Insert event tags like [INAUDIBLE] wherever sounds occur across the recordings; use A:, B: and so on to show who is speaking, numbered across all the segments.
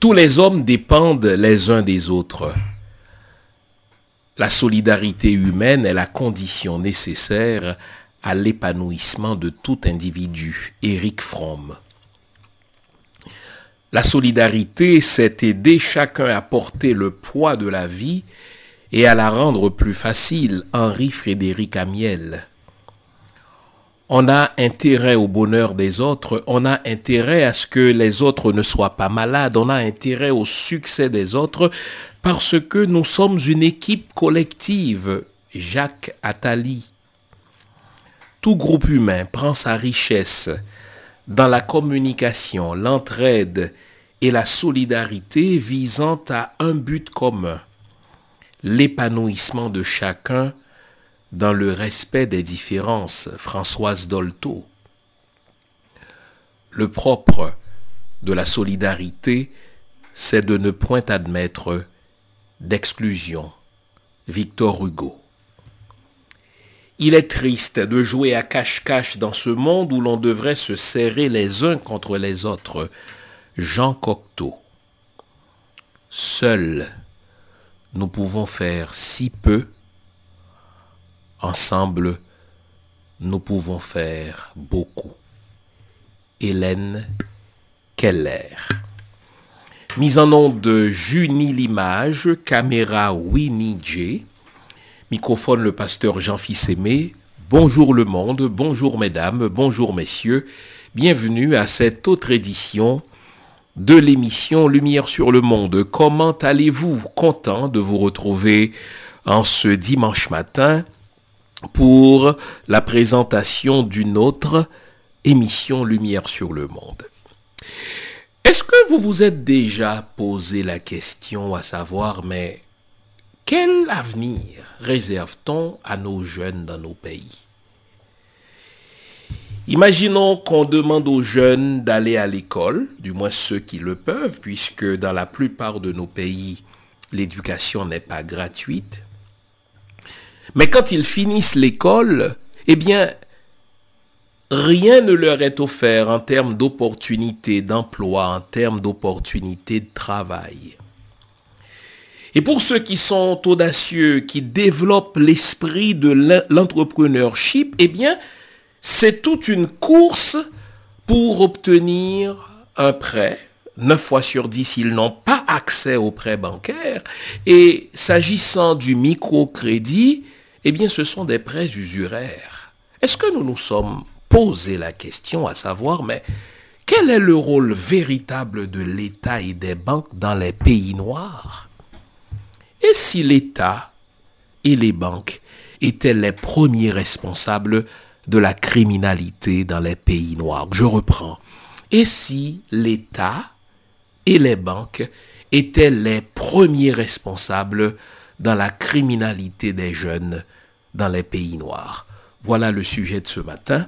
A: Tous les hommes dépendent les uns des autres. La solidarité humaine est la condition nécessaire à l'épanouissement de tout individu. Éric Fromm. La solidarité, c'est aider chacun à porter le poids de la vie et à la rendre plus facile. Henri Frédéric Amiel. On a intérêt au bonheur des autres, on a intérêt à ce que les autres ne soient pas malades, on a intérêt au succès des autres parce que nous sommes une équipe collective. Jacques Attali. Tout groupe humain prend sa richesse dans la communication, l'entraide et la solidarité visant à un but commun, l'épanouissement de chacun dans le respect des différences. Françoise Dolto. Le propre de la solidarité, c'est de ne point admettre d'exclusion. Victor Hugo. Il est triste de jouer à cache-cache dans ce monde où l'on devrait se serrer les uns contre les autres. Jean Cocteau. Seuls, nous pouvons faire si peu. Ensemble, nous pouvons faire beaucoup. Hélène Keller. Mise en onde de Junie Limage, caméra Winnie J. Microphone le pasteur Jean-Fils Aimé. Bonjour le monde, bonjour mesdames, bonjour messieurs. Bienvenue à cette autre édition de l'émission Lumière sur le monde. Comment allez-vous? Content de vous retrouver en ce dimanche matin pour la présentation d'une autre émission Lumière sur le monde. Est-ce que vous vous êtes déjà posé la question à savoir, mais quel avenir réserve-t-on à nos jeunes dans nos pays? Imaginons qu'on demande aux jeunes d'aller à l'école, du moins ceux qui le peuvent, puisque dans la plupart de nos pays, l'éducation n'est pas gratuite. Mais quand ils finissent l'école, eh bien, rien ne leur est offert en termes d'opportunités d'emploi, en termes d'opportunités de travail. Et pour ceux qui sont audacieux, qui développent l'esprit de l'entrepreneurship, eh bien, c'est toute une course pour obtenir un prêt. Neuf fois sur dix, ils n'ont pas accès au prêt bancaire. Et s'agissant du microcrédit, eh bien, ce sont des prêts usuraires. Est-ce que nous nous sommes posé la question à savoir, mais quel est le rôle véritable de l'État et des banques dans les pays noirs? Et si l'État et les banques étaient les premiers responsables de la criminalité dans les pays noirs? Je reprends. Et si l'État et les banques étaient les premiers responsables dans la criminalité des jeunes dans les pays noirs Voilà le sujet de ce matin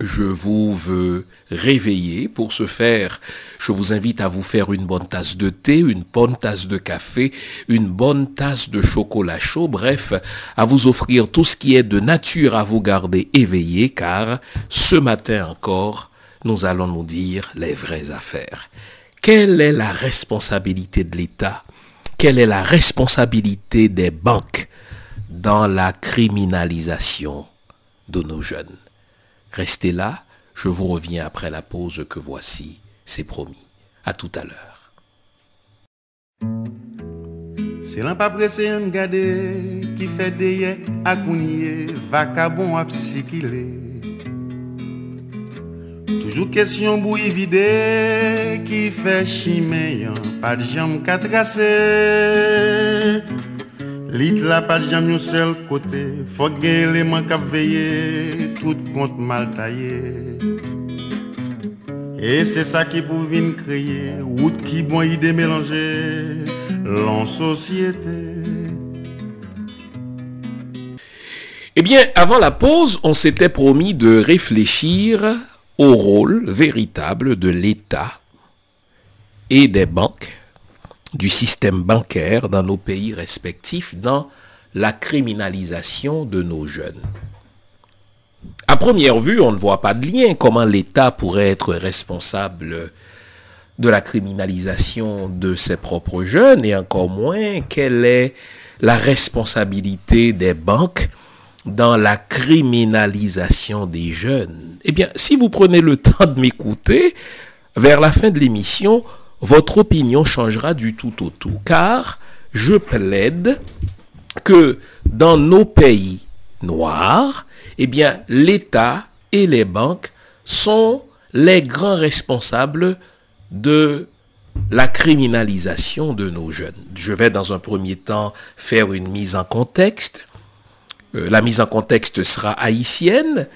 A: je vous veux réveiller. Pour ce faire, je vous invite à vous faire une bonne tasse de thé, une bonne tasse de café, une bonne tasse de chocolat chaud, bref, à vous offrir tout ce qui est de nature à vous garder éveillé, car ce matin encore, nous allons nous dire les vraies affaires. Quelle est la responsabilité de l'État Quelle est la responsabilité des banques dans la criminalisation de nos jeunes? Restez là, je vous reviens après la pause que voici, c'est promis. À tout à l'heure.
B: Gade psychilé. Toujours question bouillie vide qui fait chimer, pas de jambes qu'à tracer. Lit la pa jam yon sel kote, fok gen eleman tout kont mal taye. E se sa ki pou vin kriye, wout ki bon ide mélange, l'en société.
A: Eh bien, avant la pause, on s'était promis de réfléchir au rôle véritable de l'État et des banques du système bancaire dans nos pays respectifs dans la criminalisation de nos jeunes. À première vue, on ne voit pas de lien comment l'État pourrait être responsable de la criminalisation de ses propres jeunes et encore moins quelle est la responsabilité des banques dans la criminalisation des jeunes. Eh bien, si vous prenez le [LAUGHS] temps de m'écouter, vers la fin de l'émission, votre opinion changera du tout au tout, car je plaide que dans nos pays noirs, eh bien, l'État et les banques sont les grands responsables de la criminalisation de nos jeunes. Je vais dans un premier temps faire une mise en contexte. Euh, la mise en contexte sera haïtienne.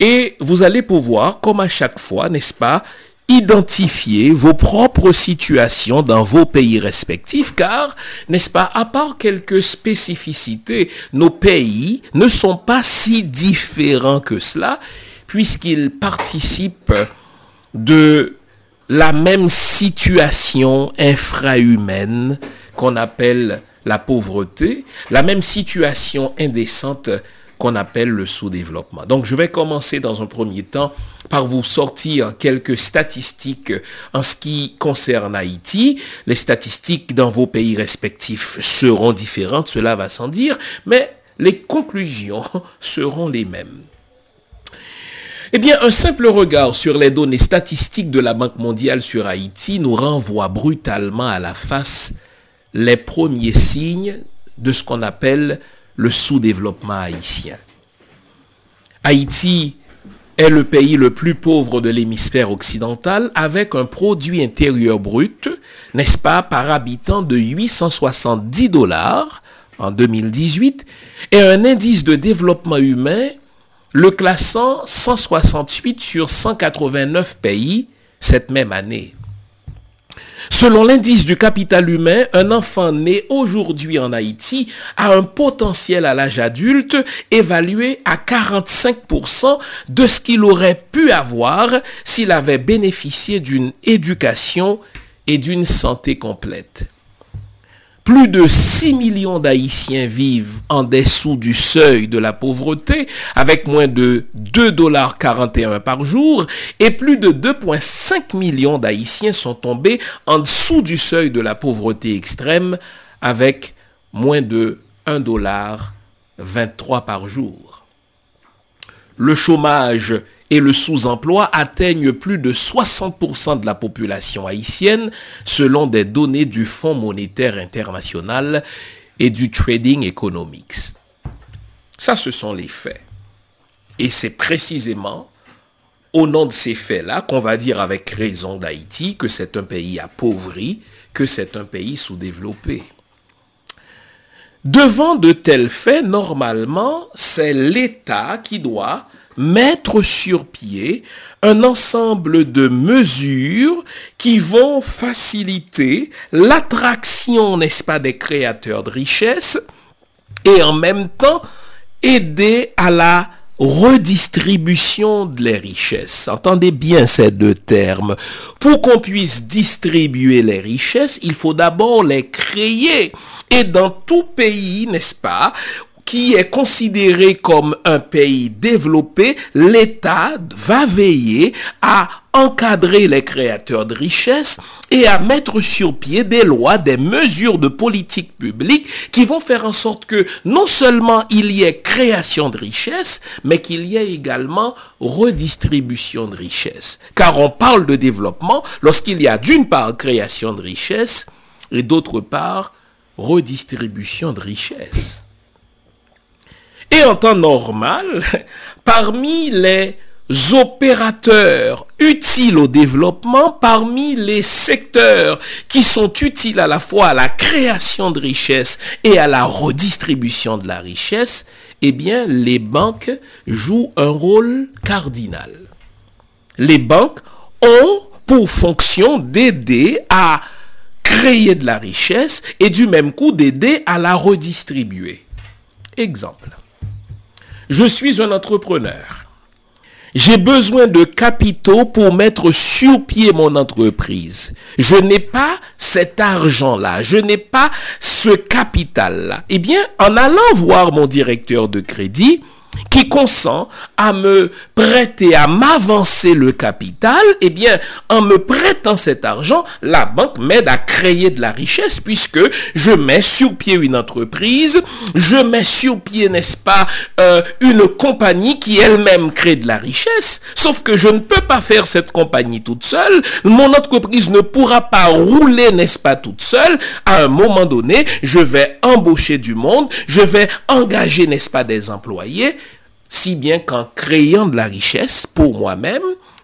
A: Et vous allez pouvoir, comme à chaque fois, n'est-ce pas, identifier vos propres situations dans vos pays respectifs, car, n'est-ce pas, à part quelques spécificités, nos pays ne sont pas si différents que cela, puisqu'ils participent de la même situation infrahumaine qu'on appelle la pauvreté, la même situation indécente qu'on appelle le sous-développement. Donc je vais commencer dans un premier temps par vous sortir quelques statistiques en ce qui concerne Haïti. Les statistiques dans vos pays respectifs seront différentes, cela va sans dire, mais les conclusions [LAUGHS] seront les mêmes. Eh bien, un simple regard sur les données statistiques de la Banque mondiale sur Haïti nous renvoie brutalement à la face les premiers signes de ce qu'on appelle le sous-développement haïtien. Haïti est le pays le plus pauvre de l'hémisphère occidental avec un produit intérieur brut, n'est-ce pas, par habitant de 870 dollars en 2018 et un indice de développement humain le classant 168 sur 189 pays cette même année. Selon l'indice du capital humain, un enfant né aujourd'hui en Haïti a un potentiel à l'âge adulte évalué à 45% de ce qu'il aurait pu avoir s'il avait bénéficié d'une éducation et d'une santé complète. Plus de 6 millions d'Haïtiens vivent en dessous du seuil de la pauvreté, avec moins de 2,41 dollars par jour, et plus de 2,5 millions d'Haïtiens sont tombés en dessous du seuil de la pauvreté extrême, avec moins de 1,23 dollar par jour. Le chômage et le sous-emploi atteignent plus de 60% de la population haïtienne selon des données du Fonds monétaire international et du Trading Economics. Ça, ce sont les faits. Et c'est précisément au nom de ces faits-là qu'on va dire avec raison d'Haïti que c'est un pays appauvri, que c'est un pays sous-développé. Devant de tels faits, normalement, c'est l'État qui doit mettre sur pied un ensemble de mesures qui vont faciliter l'attraction, n'est-ce pas, des créateurs de richesses et en même temps aider à la redistribution de les richesses. Entendez bien ces deux termes. Pour qu'on puisse distribuer les richesses, il faut d'abord les créer. Et dans tout pays, n'est-ce pas, qui est considéré comme un pays développé, l'État va veiller à encadrer les créateurs de richesses et à mettre sur pied des lois, des mesures de politique publique qui vont faire en sorte que non seulement il y ait création de richesses, mais qu'il y ait également redistribution de richesses. Car on parle de développement lorsqu'il y a d'une part création de richesses et d'autre part redistribution de richesses. Et en temps normal, [LAUGHS] parmi les opérateurs utiles au développement, parmi les secteurs qui sont utiles à la fois à la création de richesses et à la redistribution de la richesse, eh bien, les banques jouent un rôle cardinal. Les banques ont pour fonction d'aider à créer de la richesse et du même coup d'aider à la redistribuer. Exemple. Je suis un entrepreneur. J'ai besoin de capitaux pour mettre sur pied mon entreprise. Je n'ai pas cet argent-là, je n'ai pas ce capital-là. Eh bien, en allant voir mon directeur de crédit, qui consent à me prêter, à m'avancer le capital, eh bien, en me prêtant cet argent, la banque m'aide à créer de la richesse puisque je mets sur pied une entreprise, je mets sur pied, n'est-ce pas, euh, une compagnie qui elle-même crée de la richesse. Sauf que je ne peux pas faire cette compagnie toute seule. Mon entreprise ne pourra pas rouler, n'est-ce pas, toute seule. À un moment donné, je vais embaucher du monde, je vais engager, n'est-ce pas, des employés si bien qu'en créant de la richesse pour moi-même,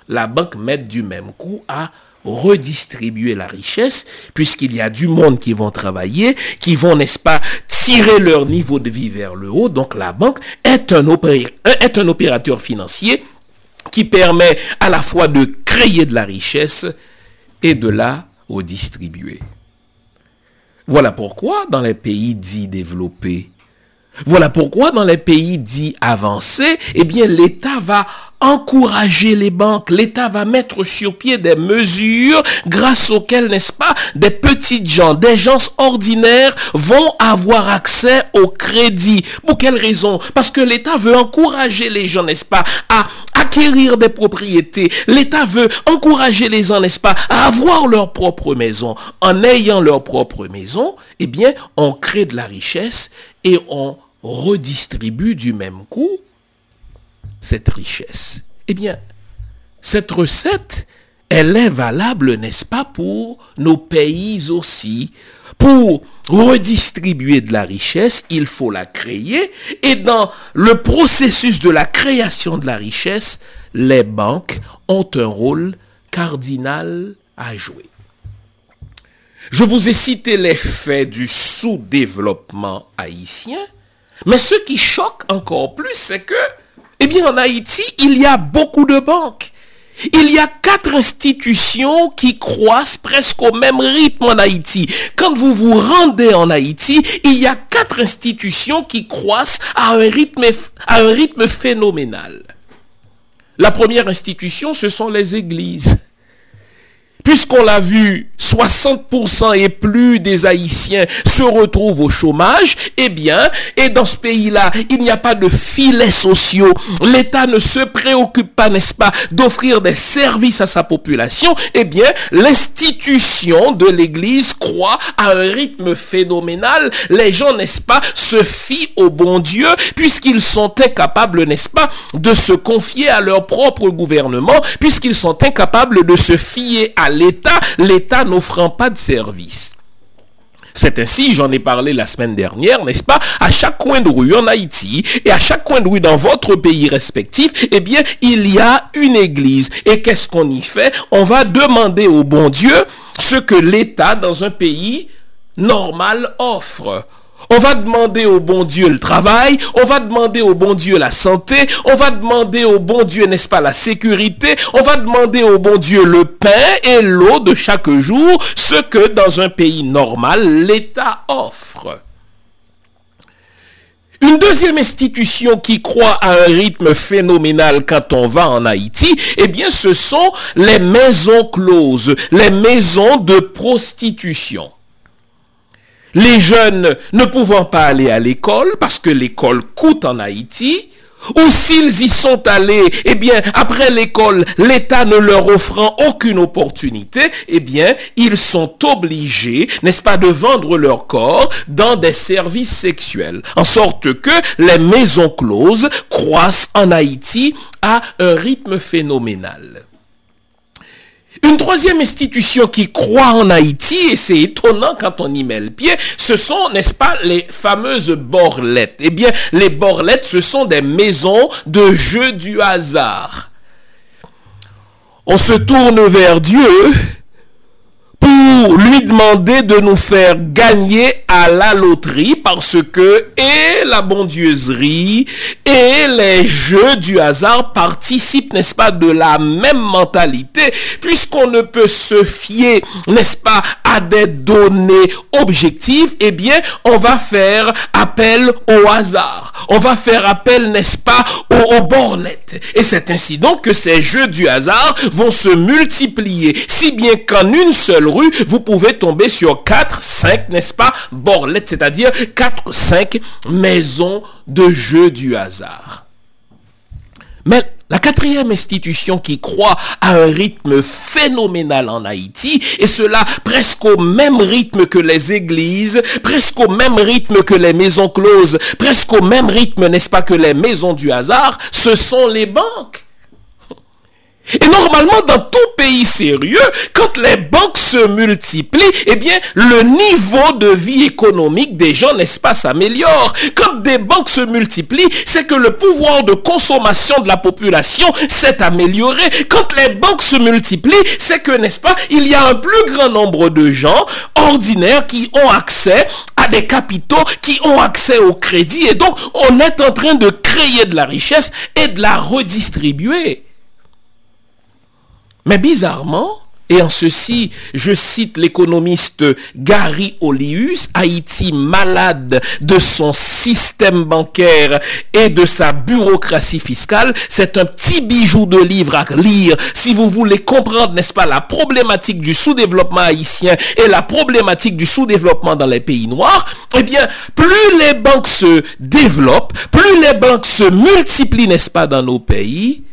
A: la banque m'aide du même coup à redistribuer la richesse, puisqu'il y a du monde qui vont travailler, qui vont, n'est-ce pas, tirer leur niveau de vie vers le haut. Donc la banque est un, est un opérateur financier qui permet à la fois de créer de la richesse et de la redistribuer. Voilà pourquoi dans les pays dits développés, voilà pourquoi dans les pays dits avancés, eh bien l'État va encourager les banques, l'État va mettre sur pied des mesures grâce auxquelles, n'est-ce pas, des petites gens, des gens ordinaires vont avoir accès au crédit. Pour quelle raison? Parce que l'État veut encourager les gens, n'est-ce pas, à acquérir des propriétés. L'État veut encourager les gens, n'est-ce pas, à avoir leur propre maison. En ayant leur propre maison, eh bien, on crée de la richesse et on redistribue du même coup cette richesse. Eh bien, cette recette, elle est valable, n'est-ce pas, pour nos pays aussi. Pour redistribuer de la richesse, il faut la créer. Et dans le processus de la création de la richesse, les banques ont un rôle cardinal à jouer. Je vous ai cité les faits du sous-développement haïtien, mais ce qui choque encore plus, c'est que, eh bien, en Haïti, il y a beaucoup de banques. Il y a quatre institutions qui croissent presque au même rythme en Haïti. Quand vous vous rendez en Haïti, il y a quatre institutions qui croissent à un rythme, à un rythme phénoménal. La première institution, ce sont les églises. Puisqu'on l'a vu, 60% et plus des Haïtiens se retrouvent au chômage, eh bien, et dans ce pays-là, il n'y a pas de filets sociaux. L'État ne se préoccupe pas, n'est-ce pas, d'offrir des services à sa population. Eh bien, l'institution de l'Église croit à un rythme phénoménal. Les gens, n'est-ce pas, se fient au bon Dieu puisqu'ils sont incapables, n'est-ce pas, de se confier à leur propre gouvernement, puisqu'ils sont incapables de se fier à l'État, l'État n'offrant pas de service. C'est ainsi, j'en ai parlé la semaine dernière, n'est-ce pas? À chaque coin de rue en Haïti et à chaque coin de rue dans votre pays respectif, eh bien, il y a une église. Et qu'est-ce qu'on y fait? On va demander au bon Dieu ce que l'État dans un pays normal offre. On va demander au bon Dieu le travail, on va demander au bon Dieu la santé, on va demander au bon Dieu, n'est-ce pas, la sécurité, on va demander au bon Dieu le pain et l'eau de chaque jour, ce que dans un pays normal, l'État offre. Une deuxième institution qui croit à un rythme phénoménal quand on va en Haïti, eh bien ce sont les maisons closes, les maisons de prostitution les jeunes ne pouvant pas aller à l'école parce que l'école coûte en Haïti, ou s'ils y sont allés, eh bien, après l'école, l'État ne leur offrant aucune opportunité, eh bien, ils sont obligés, n'est-ce pas, de vendre leur corps dans des services sexuels. En sorte que les maisons closes croissent en Haïti à un rythme phénoménal. Une troisième institution qui croit en Haïti, et c'est étonnant quand on y met le pied, ce sont, n'est-ce pas, les fameuses borlettes. Eh bien, les borlettes, ce sont des maisons de jeux du hasard. On se tourne vers Dieu pour lui demander de nous faire gagner à la loterie parce que et la bondieuserie et les jeux du hasard participent, n'est-ce pas, de la même mentalité puisqu'on ne peut se fier, n'est-ce pas, des données objectives, eh bien, on va faire appel au hasard. On va faire appel, n'est-ce pas, aux, aux bornettes. Et c'est ainsi donc que ces jeux du hasard vont se multiplier, si bien qu'en une seule rue, vous pouvez tomber sur 4, 5, n'est-ce pas, borlettes, c'est-à-dire 4, 5 maisons de jeux du hasard. Mais la quatrième institution qui croît à un rythme phénoménal en Haïti, et cela presque au même rythme que les églises, presque au même rythme que les maisons closes, presque au même rythme, n'est-ce pas, que les maisons du hasard, ce sont les banques. Et normalement, dans tout pays sérieux, quand les banques se multiplient, eh bien, le niveau de vie économique des gens, n'est-ce pas, s'améliore. Quand des banques se multiplient, c'est que le pouvoir de consommation de la population s'est amélioré. Quand les banques se multiplient, c'est que, n'est-ce pas, il y a un plus grand nombre de gens ordinaires qui ont accès à des capitaux, qui ont accès au crédit. Et donc, on est en train de créer de la richesse et de la redistribuer. Mais bizarrement, et en ceci, je cite l'économiste Gary Olius, Haïti malade de son système bancaire et de sa bureaucratie fiscale. C'est un petit bijou de livre à lire si vous voulez comprendre, n'est-ce pas, la problématique du sous-développement haïtien et la problématique du sous-développement dans les pays noirs. Eh bien, plus les banques se développent, plus les banques se multiplient, n'est-ce pas, dans nos pays,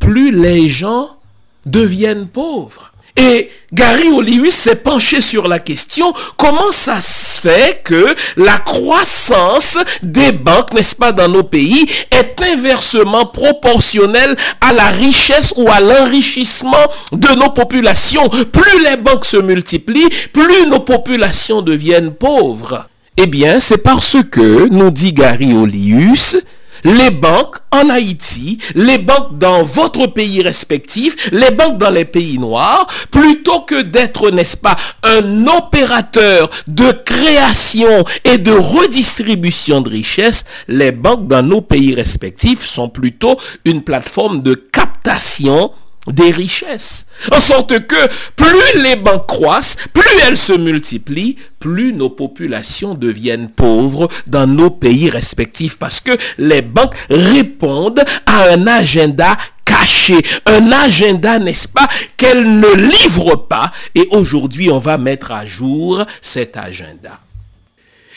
A: plus les gens deviennent pauvres. Et Gary Olivis s'est penché sur la question, comment ça se fait que la croissance des banques, n'est-ce pas, dans nos pays, est inversement proportionnelle à la richesse ou à l'enrichissement de nos populations? Plus les banques se multiplient, plus nos populations deviennent pauvres. Eh bien, c'est parce que, nous dit Gary Olius, les banques en Haïti, les banques dans votre pays respectif, les banques dans les pays noirs, plutôt que d'être, n'est-ce pas, un opérateur de création et de redistribution de richesses, les banques dans nos pays respectifs sont plutôt une plateforme de captation des richesses. En sorte que plus les banques croissent, plus elles se multiplient, plus nos populations deviennent pauvres dans nos pays respectifs. Parce que les banques répondent à un agenda caché, un agenda, n'est-ce pas, qu'elles ne livrent pas. Et aujourd'hui, on va mettre à jour cet agenda.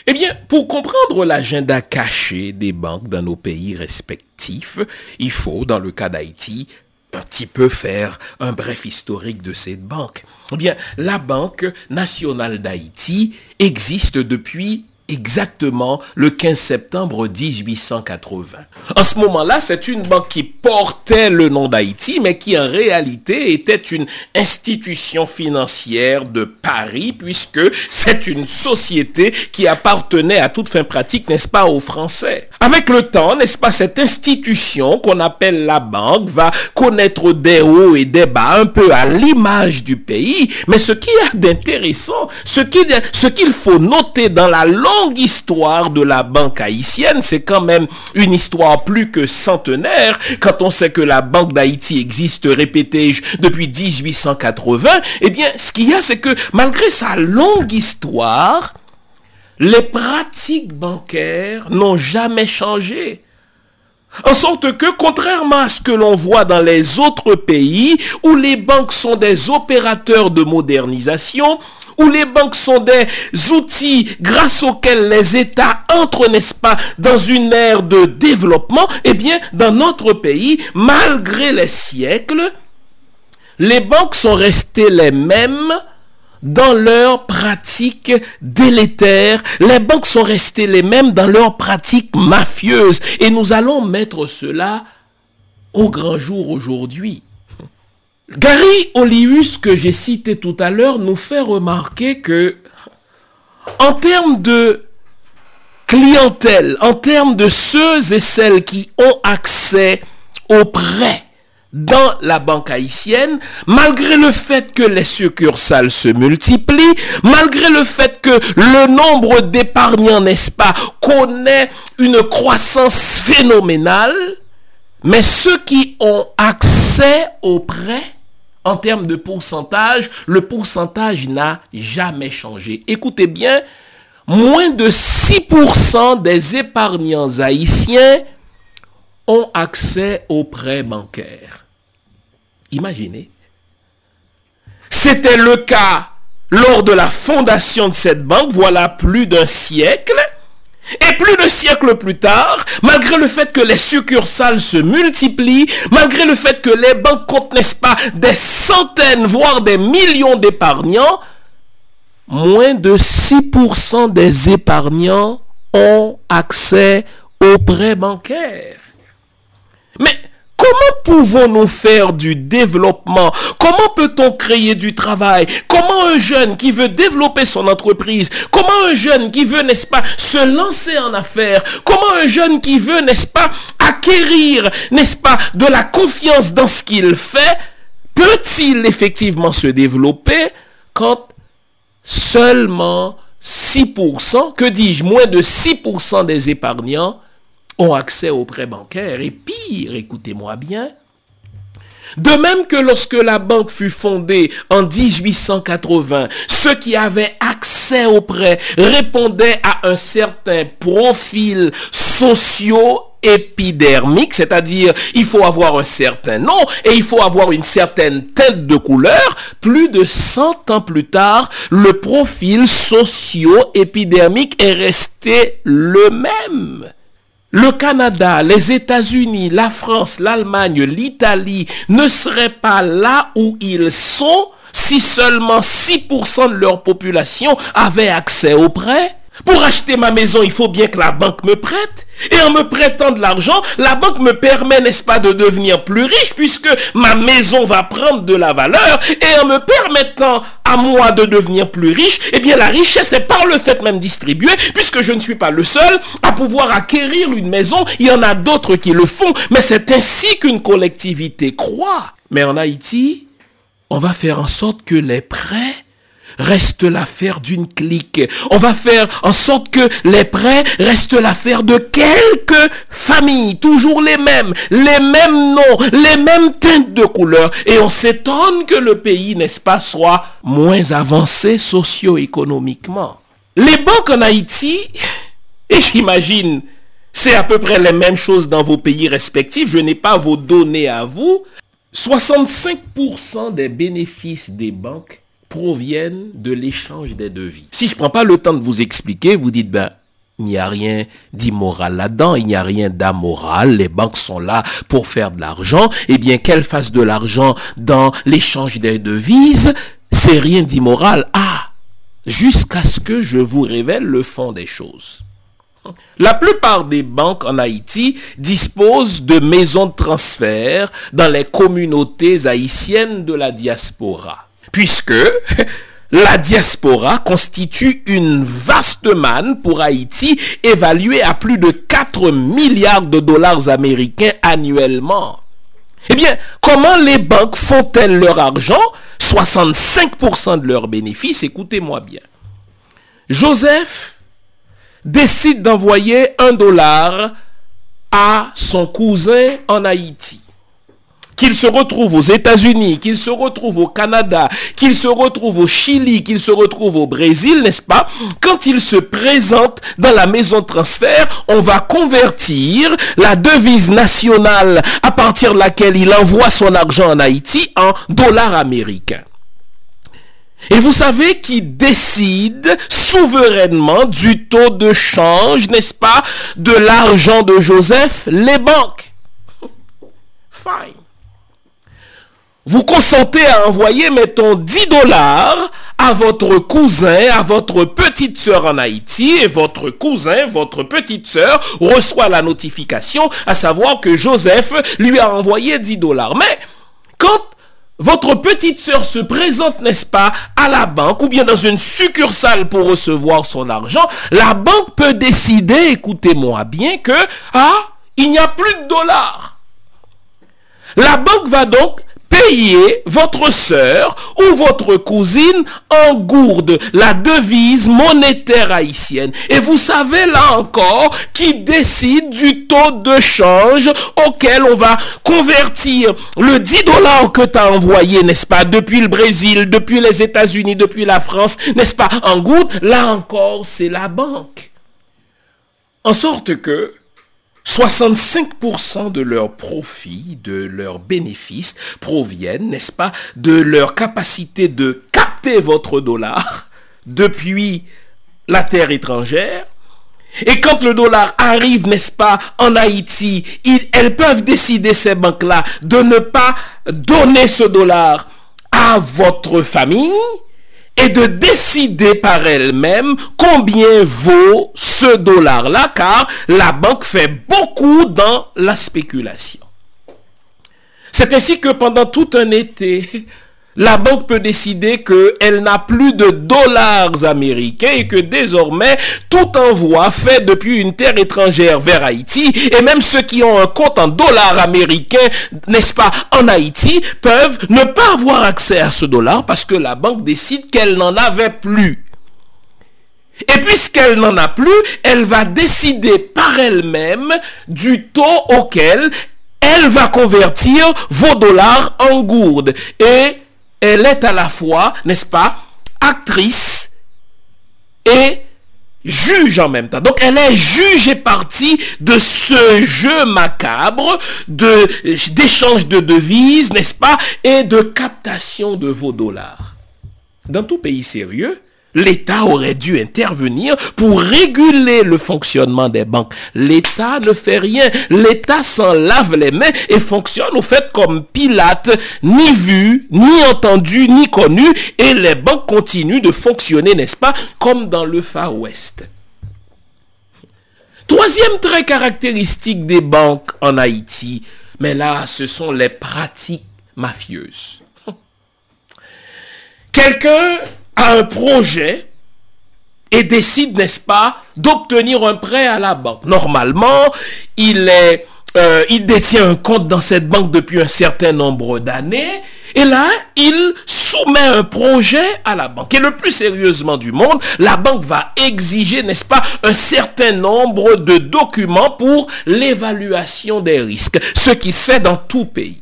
A: Eh bien, pour comprendre l'agenda caché des banques dans nos pays respectifs, il faut, dans le cas d'Haïti, un petit peu faire un bref historique de cette banque. Eh bien, la Banque nationale d'Haïti existe depuis exactement le 15 septembre 1880. En ce moment-là, c'est une banque qui portait le nom d'Haïti, mais qui en réalité était une institution financière de Paris, puisque c'est une société qui appartenait à toute fin pratique, n'est-ce pas, aux Français? Avec le temps, n'est-ce pas, cette institution qu'on appelle la banque va connaître des hauts et des bas, un peu à l'image du pays, mais ce qui est d'intéressant, ce qu'il faut noter dans la longue longue histoire de la banque haïtienne, c'est quand même une histoire plus que centenaire, quand on sait que la Banque d'Haïti existe, répété depuis 1880, eh bien, ce qu'il y a, c'est que malgré sa longue histoire, les pratiques bancaires n'ont jamais changé. En sorte que, contrairement à ce que l'on voit dans les autres pays, où les banques sont des opérateurs de modernisation, où les banques sont des outils grâce auxquels les États entrent, n'est-ce pas, dans une ère de développement, eh bien, dans notre pays, malgré les siècles, les banques sont restées les mêmes dans leurs pratiques délétères. Les banques sont restées les mêmes dans leurs pratiques mafieuses. Et nous allons mettre cela au grand jour aujourd'hui. Gary Olius, que j'ai cité tout à l'heure, nous fait remarquer que, en termes de clientèle, en termes de ceux et celles qui ont accès aux prêts dans la banque haïtienne, malgré le fait que les succursales se multiplient, malgré le fait que le nombre d'épargnants, n'est-ce pas, connaît une croissance phénoménale, mais ceux qui ont accès aux prêts en termes de pourcentage, le pourcentage n'a jamais changé. Écoutez bien, moins de 6% des épargnants haïtiens ont accès aux prêts bancaires. Imaginez. C'était le cas lors de la fondation de cette banque, voilà plus d'un siècle. Et plus de siècles plus tard, malgré le fait que les succursales se multiplient, malgré le fait que les banques comptent, n'est-ce pas, des centaines, voire des millions d'épargnants, moins de 6% des épargnants ont accès aux prêts bancaires. Mais comment pouvons-nous faire du développement? Comment peut-on créer du travail? Comment un jeune qui veut développer son entreprise Comment un jeune qui veut, n'est-ce pas, se lancer en affaires Comment un jeune qui veut, n'est-ce pas, acquérir, n'est-ce pas, de la confiance dans ce qu'il fait Peut-il effectivement se développer quand seulement 6%, que dis-je, moins de 6% des épargnants ont accès aux prêts bancaires. Et pire, écoutez-moi bien, de même que lorsque la banque fut fondée en 1880, ceux qui avaient accès aux prêts répondaient à un certain profil socio épidermique, c'est-à-dire il faut avoir un certain nom et il faut avoir une certaine teinte de couleur. Plus de 100 ans plus tard, le profil socio-épidermique est resté le même. Le Canada, les États-Unis, la France, l'Allemagne, l'Italie ne seraient pas là où ils sont si seulement 6% de leur population avait accès aux prêts pour acheter ma maison, il faut bien que la banque me prête. Et en me prêtant de l'argent, la banque me permet, n'est-ce pas, de devenir plus riche puisque ma maison va prendre de la valeur. Et en me permettant à moi de devenir plus riche, eh bien la richesse est par le fait même distribuée puisque je ne suis pas le seul à pouvoir acquérir une maison. Il y en a d'autres qui le font, mais c'est ainsi qu'une collectivité croit. Mais en Haïti, on va faire en sorte que les prêts reste l'affaire d'une clique. On va faire en sorte que les prêts restent l'affaire de quelques familles, toujours les mêmes, les mêmes noms, les mêmes teintes de couleurs. Et on s'étonne que le pays, n'est-ce pas, soit moins avancé socio-économiquement. Les banques en Haïti, et j'imagine, c'est à peu près les mêmes choses dans vos pays respectifs, je n'ai pas vos données à vous, 65% des bénéfices des banques proviennent de l'échange des devis. Si je ne prends pas le temps de vous expliquer, vous dites, ben, il n'y a rien d'immoral là-dedans, il n'y a rien d'amoral, les banques sont là pour faire de l'argent, eh bien qu'elles fassent de l'argent dans l'échange des devises, c'est rien d'immoral. Ah, jusqu'à ce que je vous révèle le fond des choses. La plupart des banques en Haïti disposent de maisons de transfert dans les communautés haïtiennes de la diaspora puisque [LAUGHS] la diaspora constitue une vaste manne pour Haïti évaluée à plus de 4 milliards de dollars américains annuellement. Eh bien, comment les banques font-elles leur argent? 65% de leurs bénéfices, écoutez-moi bien. Joseph décide d'envoyer un dollar à son cousin en Haïti qu'il se retrouve aux États-Unis, qu'il se retrouve au Canada, qu'il se retrouve au Chili, qu'il se retrouve au Brésil, n'est-ce pas? Quand il se présente dans la maison de transfert, on va convertir la devise nationale à partir de laquelle il envoie son argent en Haïti en dollars américains. Et vous savez qui décide souverainement du taux de change, n'est-ce pas, de l'argent de Joseph? Les banques. Fine vous consentez à envoyer, mettons, 10 dollars à votre cousin, à votre petite sœur en Haïti, et votre cousin, votre petite sœur, reçoit la notification, à savoir que Joseph lui a envoyé 10 dollars. Mais quand votre petite sœur se présente, n'est-ce pas, à la banque ou bien dans une succursale pour recevoir son argent, la banque peut décider, écoutez-moi bien, que, ah, il n'y a plus de dollars. La banque va donc payez votre sœur ou votre cousine en gourde, la devise monétaire haïtienne. Et vous savez là encore qui décide du taux de change auquel on va convertir le 10 dollars que tu as envoyé, n'est-ce pas, depuis le Brésil, depuis les États-Unis, depuis la France, n'est-ce pas, en gourde. Là encore, c'est la banque. En sorte que 65% de leurs profits, de leurs bénéfices proviennent, n'est-ce pas, de leur capacité de capter votre dollar [LAUGHS] depuis la terre étrangère. Et quand le dollar arrive, n'est-ce pas, en Haïti, elles peuvent décider, ces banques-là, de ne pas donner ce dollar à votre famille et de décider par elle-même combien vaut ce dollar-là, car la banque fait beaucoup dans la spéculation. C'est ainsi que pendant tout un été, la banque peut décider qu'elle n'a plus de dollars américains et que désormais tout envoi fait depuis une terre étrangère vers Haïti et même ceux qui ont un compte en dollars américains, n'est-ce pas, en Haïti, peuvent ne pas avoir accès à ce dollar parce que la banque décide qu'elle n'en avait plus. Et puisqu'elle n'en a plus, elle va décider par elle-même du taux auquel elle va convertir vos dollars en gourdes. Et elle est à la fois, n'est-ce pas, actrice et juge en même temps. Donc elle est juge et partie de ce jeu macabre d'échange de devises, n'est-ce pas, et de captation de vos dollars. Dans tout pays sérieux, L'État aurait dû intervenir pour réguler le fonctionnement des banques. L'État ne fait rien. L'État s'en lave les mains et fonctionne au fait comme Pilate, ni vu, ni entendu, ni connu. Et les banques continuent de fonctionner, n'est-ce pas, comme dans le Far West. Troisième trait caractéristique des banques en Haïti, mais là, ce sont les pratiques mafieuses. Quelqu'un a un projet et décide, n'est-ce pas, d'obtenir un prêt à la banque. Normalement, il, euh, il détient un compte dans cette banque depuis un certain nombre d'années. Et là, il soumet un projet à la banque. Et le plus sérieusement du monde, la banque va exiger, n'est-ce pas, un certain nombre de documents pour l'évaluation des risques. Ce qui se fait dans tout pays.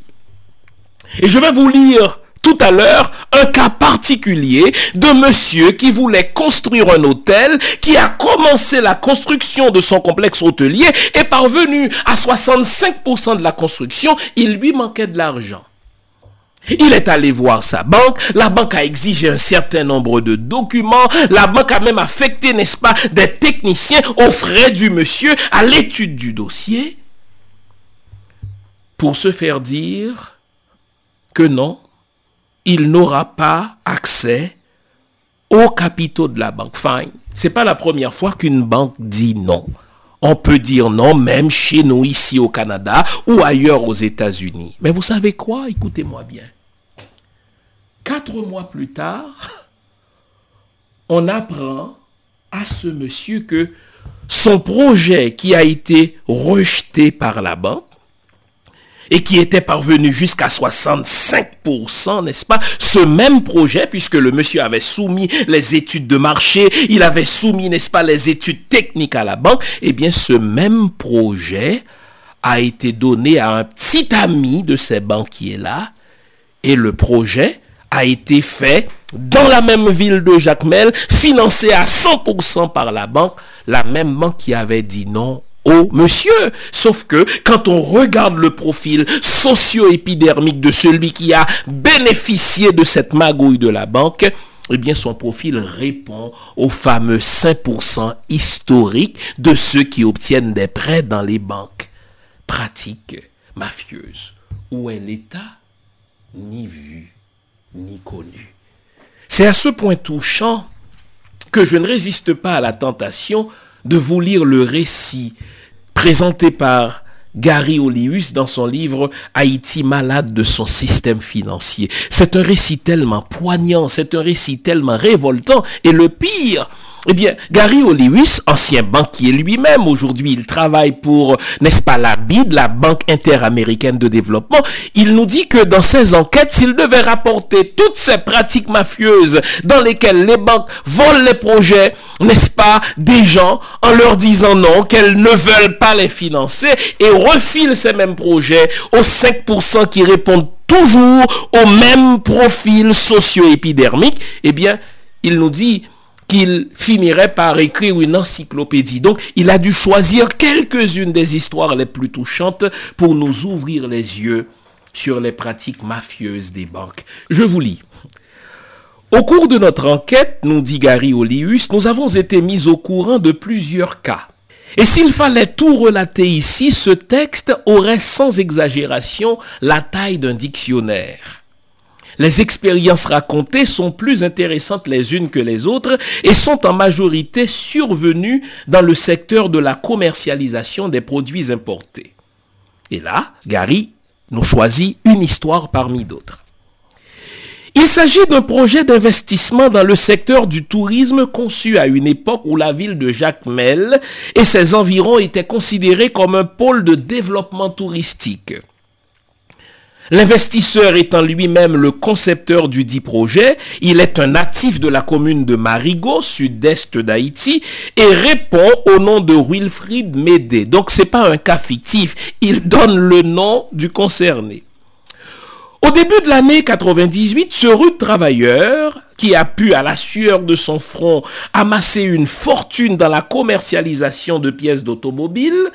A: Et je vais vous lire tout à l'heure un cas particulier de monsieur qui voulait construire un hôtel, qui a commencé la construction de son complexe hôtelier et parvenu à 65% de la construction, il lui manquait de l'argent. Il est allé voir sa banque, la banque a exigé un certain nombre de documents, la banque a même affecté, n'est-ce pas, des techniciens aux frais du monsieur à l'étude du dossier pour se faire dire que non, il n'aura pas accès aux capitaux de la banque. Fine. C'est pas la première fois qu'une banque dit non. On peut dire non même chez nous ici au Canada ou ailleurs aux États-Unis. Mais vous savez quoi? Écoutez-moi bien. Quatre mois plus tard, on apprend à ce monsieur que son projet qui a été rejeté par la banque et qui était parvenu jusqu'à 65%, n'est-ce pas Ce même projet, puisque le monsieur avait soumis les études de marché, il avait soumis, n'est-ce pas, les études techniques à la banque, eh bien ce même projet a été donné à un petit ami de ces banquiers-là, et le projet a été fait dans la même ville de Jacmel, financé à 100% par la banque, la même banque qui avait dit non Oh, monsieur. Sauf que quand on regarde le profil socio-épidermique de celui qui a bénéficié de cette magouille de la banque, eh bien son profil répond au fameux 5% historique de ceux qui obtiennent des prêts dans les banques. Pratique mafieuse. Où est l'État Ni vu, ni connu. C'est à ce point touchant que je ne résiste pas à la tentation de vous lire le récit présenté par Gary Olius dans son livre Haïti malade de son système financier. C'est un récit tellement poignant, c'est un récit tellement révoltant. Et le pire, eh bien, Gary Oliwis, ancien banquier lui-même, aujourd'hui il travaille pour, n'est-ce pas, la BID, la Banque interaméricaine de développement, il nous dit que dans ses enquêtes, s'il devait rapporter toutes ces pratiques mafieuses dans lesquelles les banques volent les projets, n'est-ce pas, des gens en leur disant non, qu'elles ne veulent pas les financer et refilent ces mêmes projets aux 5% qui répondent toujours au même profil socio-épidermique, eh bien, il nous dit, qu'il finirait par écrire une encyclopédie. Donc, il a dû choisir quelques-unes des histoires les plus touchantes pour nous ouvrir les yeux sur les pratiques mafieuses des banques. Je vous lis. Au cours de notre enquête, nous dit Gary Olius, nous avons été mis au courant de plusieurs cas Et s'il fallait tout relater ici, ce texte aurait sans exagération la taille d'un dictionnaire. Les expériences racontées sont plus intéressantes les unes que les autres et sont en majorité survenues dans le secteur de la commercialisation des produits importés. Et là, Gary nous choisit une histoire parmi d'autres. Il s'agit d'un projet d'investissement dans le secteur du tourisme conçu à une époque où la ville de Jacmel et ses environs étaient considérés comme un pôle de développement touristique. L'investisseur étant lui-même le concepteur du dit projet, il est un natif de la commune de Marigot, sud-est d'Haïti, et répond au nom de Wilfried Médé. Donc c'est pas un cas fictif, il donne le nom du concerné. Au début de l'année 98, ce rude travailleur, qui a pu à la sueur de son front amasser une fortune dans la commercialisation de pièces d'automobile,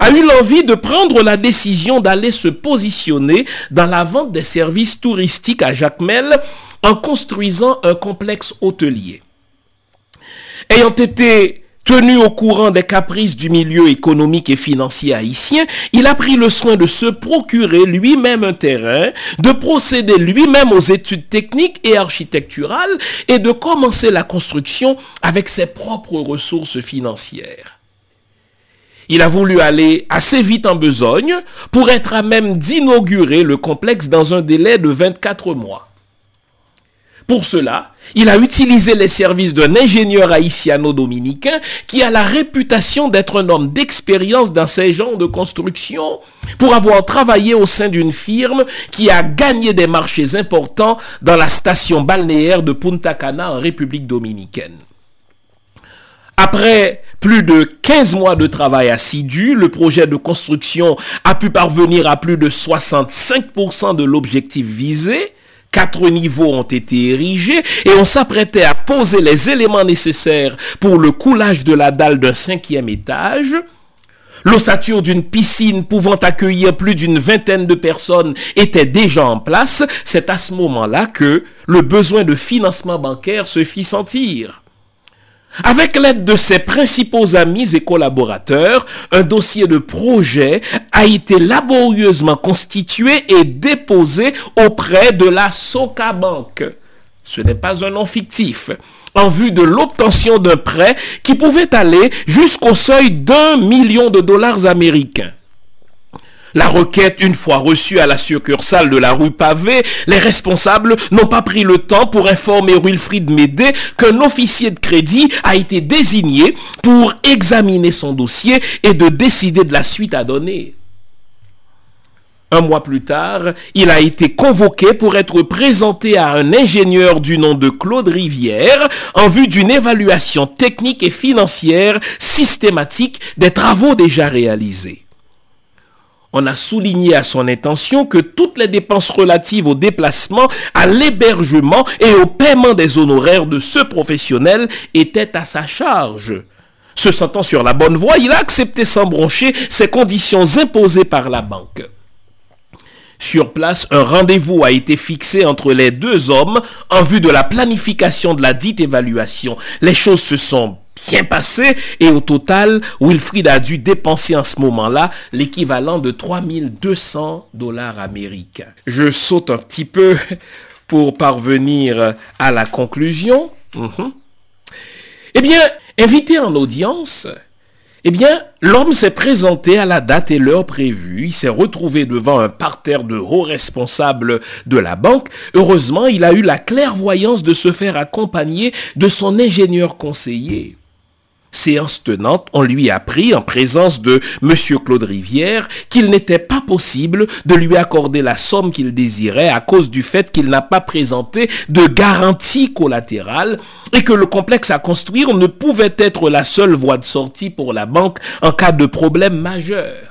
A: a eu l'envie de prendre la décision d'aller se positionner dans la vente des services touristiques à Jacmel en construisant un complexe hôtelier. Ayant été tenu au courant des caprices du milieu économique et financier haïtien, il a pris le soin de se procurer lui-même un terrain, de procéder lui-même aux études techniques et architecturales et de commencer la construction avec ses propres ressources financières. Il a voulu aller assez vite en besogne pour être à même d'inaugurer le complexe dans un délai de 24 mois. Pour cela, il a utilisé les services d'un ingénieur haïtiano-dominicain qui a la réputation d'être un homme d'expérience dans ces genres de construction pour avoir travaillé au sein d'une firme qui a gagné des marchés importants dans la station balnéaire de Punta Cana en République dominicaine. Après plus de 15 mois de travail assidu, le projet de construction a pu parvenir à plus de 65% de l'objectif visé. Quatre niveaux ont été érigés et on s'apprêtait à poser les éléments nécessaires pour le coulage de la dalle d'un cinquième étage. L'ossature d'une piscine pouvant accueillir plus d'une vingtaine de personnes était déjà en place. C'est à ce moment-là que le besoin de financement bancaire se fit sentir. Avec l'aide de ses principaux amis et collaborateurs, un dossier de projet a été laborieusement constitué et déposé auprès de la Soca Bank. Ce n'est pas un nom fictif en vue de l'obtention d'un prêt qui pouvait aller jusqu'au seuil d'un million de dollars américains. La requête, une fois reçue à la succursale de la rue Pavé, les responsables n'ont pas pris le temps pour informer Wilfried Médé qu'un officier de crédit a été désigné pour examiner son dossier et de décider de la suite à donner. Un mois plus tard, il a été convoqué pour être présenté à un ingénieur du nom de Claude Rivière en vue d'une évaluation technique et financière systématique des travaux déjà réalisés on a souligné à son intention que toutes les dépenses relatives au déplacement, à l'hébergement et au paiement des honoraires de ce professionnel étaient à sa charge. Se sentant sur la bonne voie, il a accepté sans broncher ces conditions imposées par la banque. Sur place, un rendez-vous a été fixé entre les deux hommes en vue de la planification de la dite évaluation. Les choses se sont bien passé et au total, Wilfried a dû dépenser en ce moment-là l'équivalent de 3200 dollars américains. Je saute un petit peu pour parvenir à la conclusion. Mhm. Eh bien, invité en audience, eh bien, l'homme s'est présenté à la date et l'heure prévue. Il s'est retrouvé devant un parterre de hauts responsables de la banque. Heureusement, il a eu la clairvoyance de se faire accompagner de son ingénieur conseiller. Séance tenante, on lui a apprit en présence de M. Claude Rivière qu'il n'était pas possible de lui accorder la somme qu'il désirait à cause du fait qu'il n'a pas présenté de garantie collatérale et que le complexe à construire ne pouvait être la seule voie de sortie pour la banque en cas de problème majeur.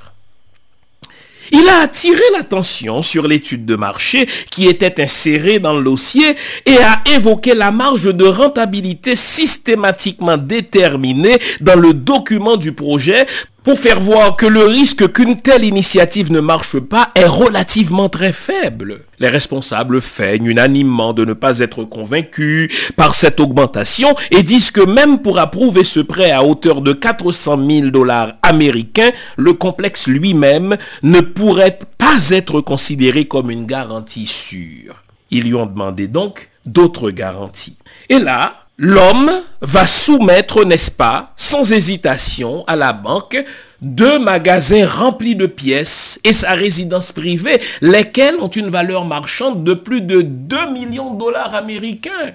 A: Il a attiré l'attention sur l'étude de marché qui était insérée dans le dossier et a évoqué la marge de rentabilité systématiquement déterminée dans le document du projet pour faire voir que le risque qu'une telle initiative ne marche pas est relativement très faible. Les responsables feignent unanimement de ne pas être convaincus par cette augmentation et disent que même pour approuver ce prêt à hauteur de 400 000 dollars américains, le complexe lui-même ne pourrait pas être considéré comme une garantie sûre. Ils lui ont demandé donc d'autres garanties. Et là, l'homme va soumettre, n'est-ce pas, sans hésitation à la banque deux magasins remplis de pièces et sa résidence privée, lesquelles ont une valeur marchande de plus de 2 millions de dollars américains.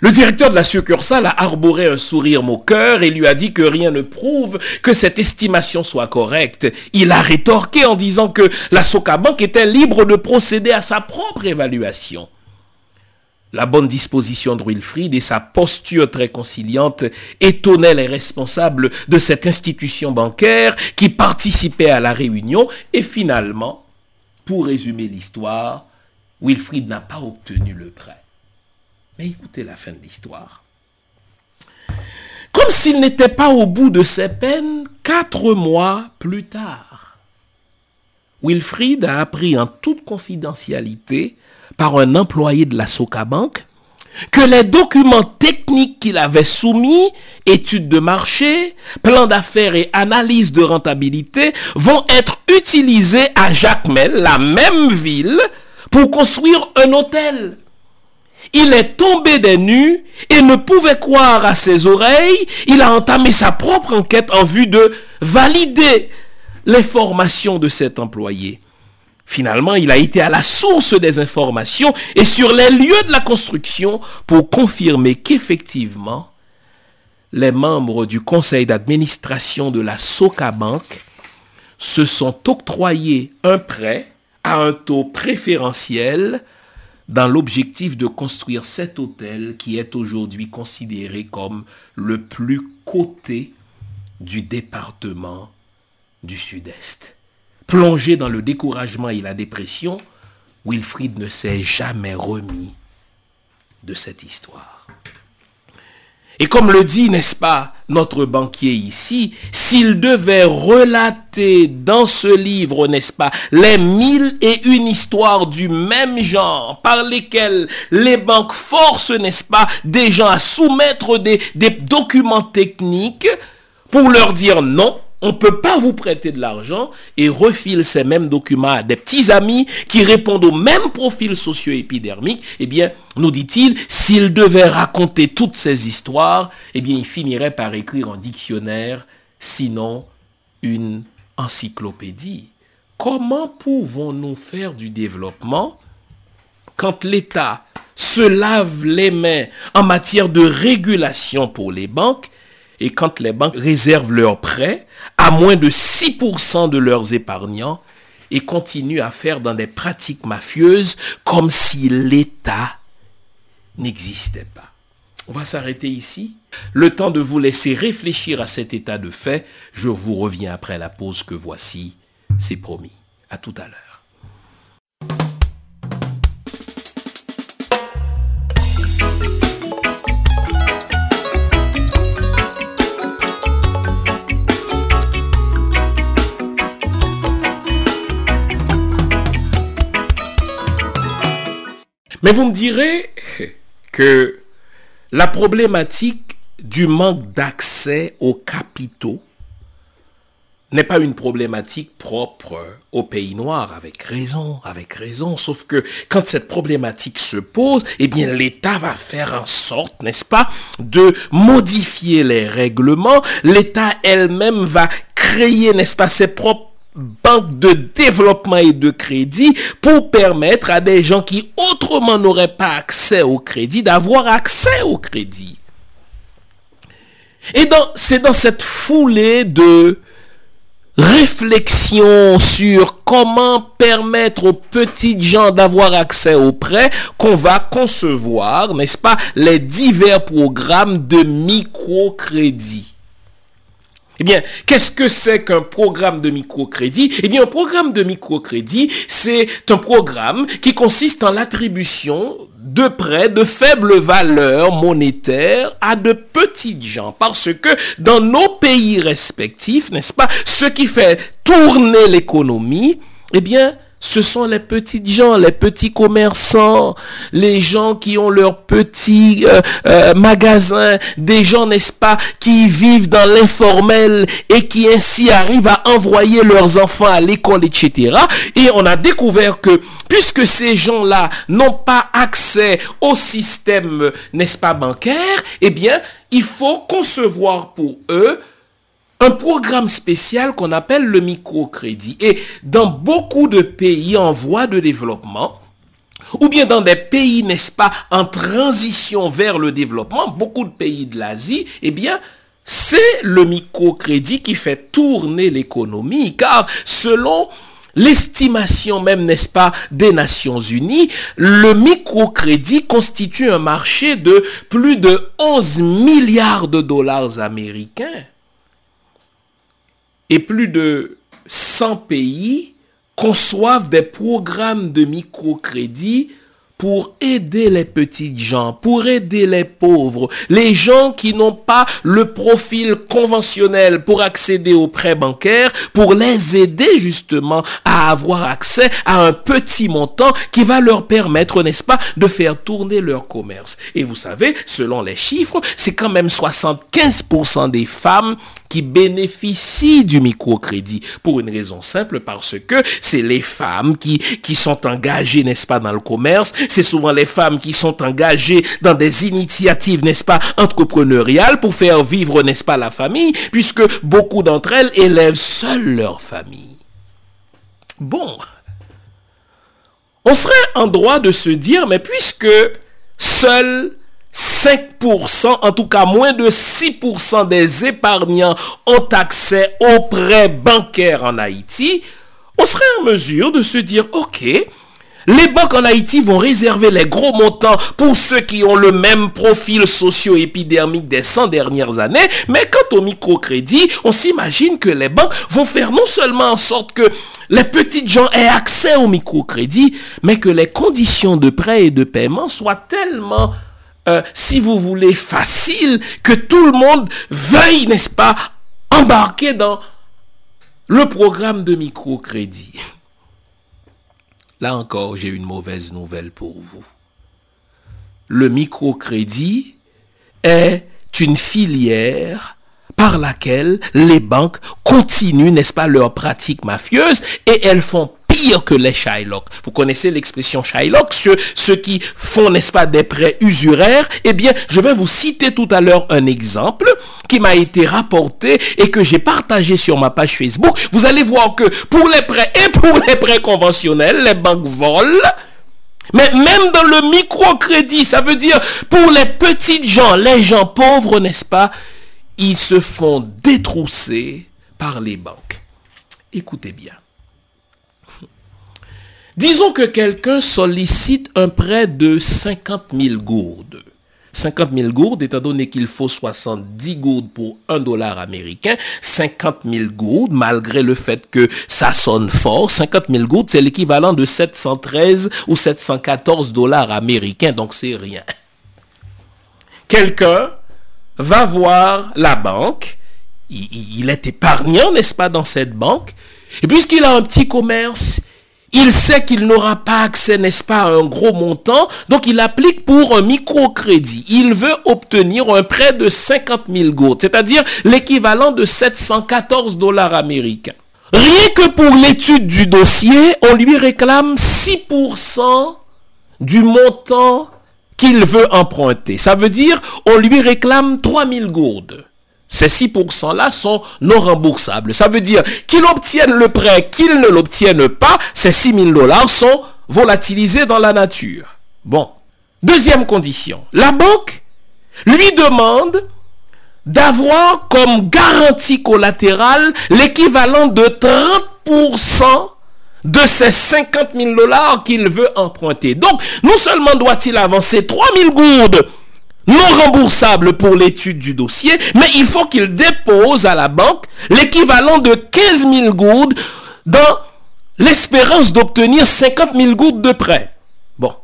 A: Le directeur de la succursale a arboré un sourire moqueur et lui a dit que rien ne prouve que cette estimation soit correcte. Il a rétorqué en disant que la Socabank était libre de procéder à sa propre évaluation. La bonne disposition de Wilfried et sa posture très conciliante étonnaient les responsables de cette institution bancaire qui participaient à la réunion et finalement, pour résumer l'histoire, Wilfried n'a pas obtenu le prêt. Mais écoutez la fin de l'histoire. Comme s'il n'était pas au bout de ses peines, quatre mois plus tard, Wilfried a appris en toute confidentialité par un employé de la Socabank que les documents techniques qu'il avait soumis, études de marché, plan d'affaires et analyse de rentabilité, vont être utilisés à Jacmel, la même ville, pour construire un hôtel. Il est tombé des nues et ne pouvait croire à ses oreilles. Il a entamé sa propre enquête en vue de valider les formations de cet employé. Finalement, il a été à la source des informations et sur les lieux de la construction pour confirmer qu'effectivement, les membres du conseil d'administration de la Soca Bank se sont octroyés un prêt à un taux préférentiel dans l'objectif de construire cet hôtel qui est aujourd'hui considéré comme le plus coté du département du Sud-Est. Plongé dans le découragement et la dépression, Wilfried ne s'est jamais remis de cette histoire. Et comme le dit, n'est-ce pas, notre banquier ici, s'il devait relater dans ce livre, n'est-ce pas, les mille et une histoires du même genre par lesquelles les banques forcent, n'est-ce pas, des gens à soumettre des, des documents techniques pour leur dire non, on ne peut pas vous prêter de l'argent et refile ces mêmes documents à des petits amis qui répondent au même profil socio-épidermique, eh bien, nous dit-il, s'il devait raconter toutes ces histoires, eh bien, il finirait par écrire un dictionnaire, sinon une encyclopédie. Comment pouvons-nous faire du développement quand l'État se lave les mains en matière de régulation pour les banques et quand les banques réservent leurs prêts à moins de 6% de leurs épargnants et continuent à faire dans des pratiques mafieuses comme si l'État n'existait pas. On va s'arrêter ici. Le temps de vous laisser réfléchir à cet état de fait. Je vous reviens après la pause que voici. C'est promis. À tout à l'heure. Mais vous me direz que la problématique du manque d'accès aux capitaux n'est pas une problématique propre au pays noir, avec raison, avec raison, sauf que quand cette problématique se pose, eh bien l'État va faire en sorte, n'est-ce pas, de modifier les règlements, l'État elle-même va créer, n'est-ce pas, ses propres banque de développement et de crédit pour permettre à des gens qui autrement n'auraient pas accès au crédit d'avoir accès au crédit. Et c'est dans cette foulée de réflexion sur comment permettre aux petites gens d'avoir accès aux prêts qu'on va concevoir, n'est-ce pas, les divers programmes de microcrédit. Eh bien, qu'est-ce que c'est qu'un programme de microcrédit? Eh bien, un programme de microcrédit, c'est un programme qui consiste en l'attribution de prêts de faible valeur monétaire à de petites gens. Parce que dans nos pays respectifs, n'est-ce pas, ce qui fait tourner l'économie, eh bien, ce sont les petites gens, les petits commerçants, les gens qui ont leurs petits euh, euh, magasins, des gens, n'est-ce pas, qui vivent dans l'informel et qui ainsi arrivent à envoyer leurs enfants à l'école, etc. Et on a découvert que puisque ces gens-là n'ont pas accès au système, n'est-ce pas, bancaire, eh bien, il faut concevoir pour eux un programme spécial qu'on appelle le microcrédit. Et dans beaucoup de pays en voie de développement, ou bien dans des pays, n'est-ce pas, en transition vers le développement, beaucoup de pays de l'Asie, eh bien, c'est le microcrédit qui fait tourner l'économie, car selon l'estimation même, n'est-ce pas, des Nations Unies, le microcrédit constitue un marché de plus de 11 milliards de dollars américains et plus de 100 pays conçoivent des programmes de microcrédit pour aider les petites gens, pour aider les pauvres, les gens qui n'ont pas le profil conventionnel pour accéder aux prêts bancaires, pour les aider justement à avoir accès à un petit montant qui va leur permettre, n'est-ce pas, de faire tourner leur commerce. Et vous savez, selon les chiffres, c'est quand même 75% des femmes qui bénéficient du microcrédit pour une raison simple parce que c'est les femmes qui, qui sont engagées, n'est-ce pas, dans le commerce. C'est souvent les femmes qui sont engagées dans des initiatives, n'est-ce pas, entrepreneuriales pour faire vivre, n'est-ce pas, la famille, puisque beaucoup d'entre elles élèvent seules leur famille. Bon. On serait en droit de se dire, mais puisque seules 5%, en tout cas moins de 6% des épargnants ont accès aux prêts bancaires en Haïti, on serait en mesure de se dire, ok, les banques en Haïti vont réserver les gros montants pour ceux qui ont le même profil socio-épidermique des 100 dernières années, mais quant au microcrédit, on s'imagine que les banques vont faire non seulement en sorte que les petites gens aient accès au microcrédit, mais que les conditions de prêt et de paiement soient tellement euh, si vous voulez, facile, que tout le monde veuille, n'est-ce pas, embarquer dans le programme de microcrédit. Là encore, j'ai une mauvaise nouvelle pour vous. Le microcrédit est une filière par laquelle les banques continuent, n'est-ce pas, leurs pratiques mafieuses et elles font que les Shylock. Vous connaissez l'expression Shylock, ceux, qui font, n'est-ce pas, des prêts usuraires. Eh bien, je vais vous citer tout à l'heure un exemple qui m'a été rapporté et que j'ai partagé sur ma page Facebook. Vous allez voir que pour les prêts et pour les prêts conventionnels, les banques volent. Mais même dans le microcrédit, ça veut dire pour les petites gens, les gens pauvres, n'est-ce pas, ils se font détrousser par les banques. Écoutez bien. Disons que quelqu'un sollicite un prêt de 50 000 gourdes. 50 000 gourdes, étant donné qu'il faut 70 gourdes pour 1 dollar américain, 50 000 gourdes, malgré le fait que ça sonne fort, 50 000 gourdes, c'est l'équivalent de 713 ou 714 dollars américains, donc c'est rien. Quelqu'un va voir la banque, il, il est épargnant, n'est-ce pas, dans cette banque, et puisqu'il a un petit commerce, il sait qu'il n'aura pas accès, n'est-ce pas, à un gros montant, donc il applique pour un microcrédit. Il veut obtenir un prêt de 50 000 gourdes, c'est-à-dire l'équivalent de 714 dollars américains. Rien que pour l'étude du dossier, on lui réclame 6% du montant qu'il veut emprunter. Ça veut dire, on lui réclame 3000 gourdes. Ces 6%-là sont non remboursables. Ça veut dire qu'il obtienne le prêt, qu'il ne l'obtienne pas, ces 6 000 dollars sont volatilisés dans la nature. Bon. Deuxième condition. La banque lui demande d'avoir comme garantie collatérale l'équivalent de 30% de ces 50 000 dollars qu'il veut emprunter. Donc, non seulement doit-il avancer 3 000 gourdes non remboursable pour l'étude du dossier, mais il faut qu'il dépose à la banque l'équivalent de 15 000 gouttes dans l'espérance d'obtenir 50 000 gouttes de prêt. Bon.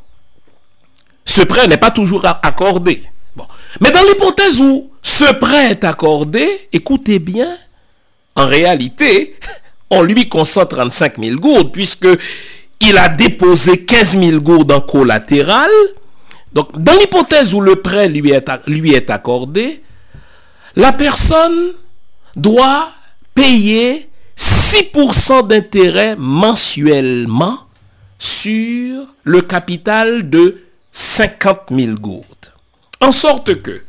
A: ce prêt n'est pas toujours accordé. Bon. Mais dans l'hypothèse où ce prêt est accordé, écoutez bien, en réalité, [LAUGHS] on lui consent 35 000 gourdes puisque il a déposé 15 000 gourdes en collatéral. Donc, dans l'hypothèse où le prêt lui est, lui est accordé, la personne doit payer 6% d'intérêt mensuellement sur le capital de 50 000 gourdes. En sorte que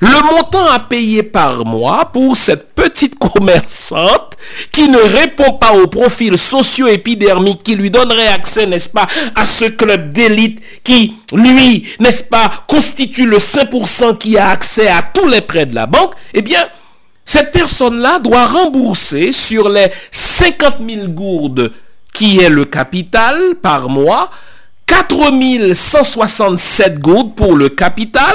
A: le montant à payer par mois pour cette petite commerçante qui ne répond pas au profil socio-épidermique qui lui donnerait accès, n'est-ce pas, à ce club d'élite qui, lui, n'est-ce pas, constitue le 5% qui a accès à tous les prêts de la banque, eh bien, cette personne-là doit rembourser sur les 50 000 gourdes qui est le capital par mois, 4167 gourdes pour le capital,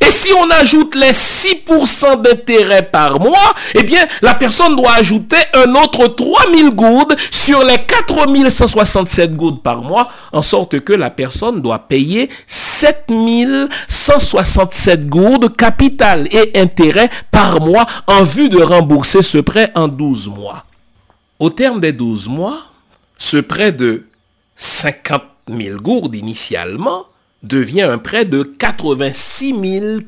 A: et si on ajoute les 6% d'intérêt par mois, eh bien, la personne doit ajouter un autre 3000 gourdes sur les 4167 gourdes par mois, en sorte que la personne doit payer 7167 gourdes capital et intérêt par mois en vue de rembourser ce prêt en 12 mois. Au terme des 12 mois, ce prêt de 50 000 gourdes initialement devient un prêt de 86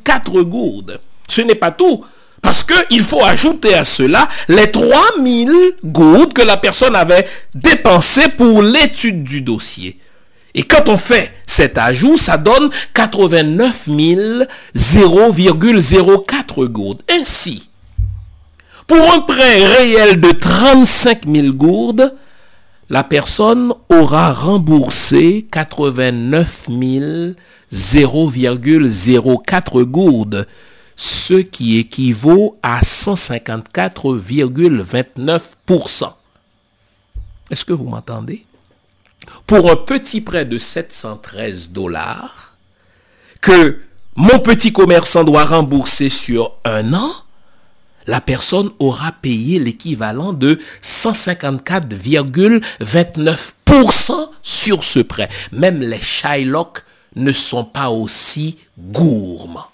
A: 004 gourdes. Ce n'est pas tout. Parce qu'il faut ajouter à cela les 3 000 gourdes que la personne avait dépensées pour l'étude du dossier. Et quand on fait cet ajout, ça donne 89 0,04 gourdes. Ainsi, pour un prêt réel de 35 000 gourdes, la personne aura remboursé 89 0,04 gourdes, ce qui équivaut à 154,29%. Est-ce que vous m'entendez? Pour un petit prêt de 713 dollars que mon petit commerçant doit rembourser sur un an, la personne aura payé l'équivalent de 154,29% sur ce prêt. Même les Shylock ne sont pas aussi gourmands.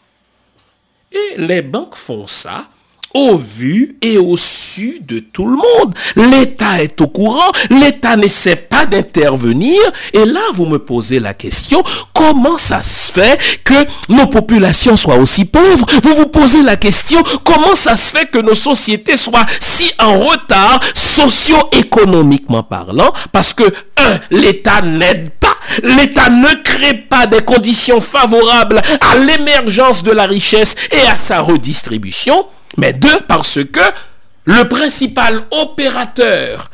A: Et les banques font ça au vu et au su de tout le monde. L'État est au courant, l'État n'essaie pas d'intervenir. Et là, vous me posez la question, comment ça se fait que nos populations soient aussi pauvres? Vous vous posez la question, comment ça se fait que nos sociétés soient si en retard socio-économiquement parlant? Parce que, un, l'État n'aide l'État ne crée pas des conditions favorables à l'émergence de la richesse et à sa redistribution. Mais deux, parce que le principal opérateur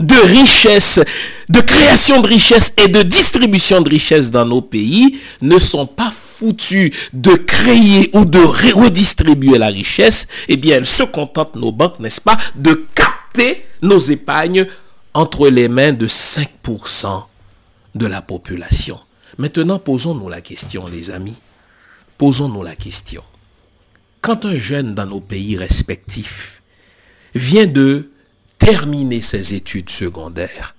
A: de richesse, de création de richesse et de distribution de richesse dans nos pays ne sont pas foutus de créer ou de redistribuer la richesse, eh bien, elles se contentent, nos banques, n'est-ce pas, de capter nos épargnes entre les mains de 5% de la population. Maintenant, posons-nous la question, les amis. Posons-nous la question quand un jeune dans nos pays respectifs vient de terminer ses études secondaires,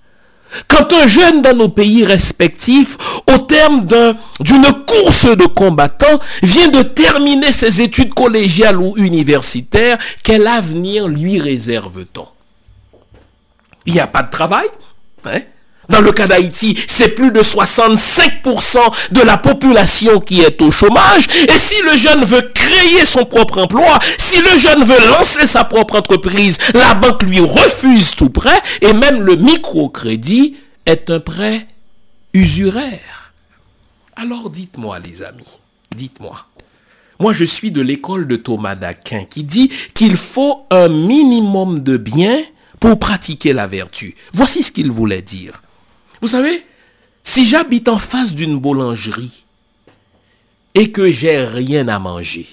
A: quand un jeune dans nos pays respectifs, au terme d'une course de combattants, vient de terminer ses études collégiales ou universitaires, quel avenir lui réserve-t-on? Il n'y a pas de travail hein? Dans le cas d'Haïti, c'est plus de 65% de la population qui est au chômage. Et si le jeune veut créer son propre emploi, si le jeune veut lancer sa propre entreprise, la banque lui refuse tout prêt et même le microcrédit est un prêt usuraire. Alors dites-moi les amis, dites-moi. Moi je suis de l'école de Thomas d'Aquin qui dit qu'il faut un minimum de biens pour pratiquer la vertu. Voici ce qu'il voulait dire. Vous savez, si j'habite en face d'une boulangerie et que j'ai rien à manger,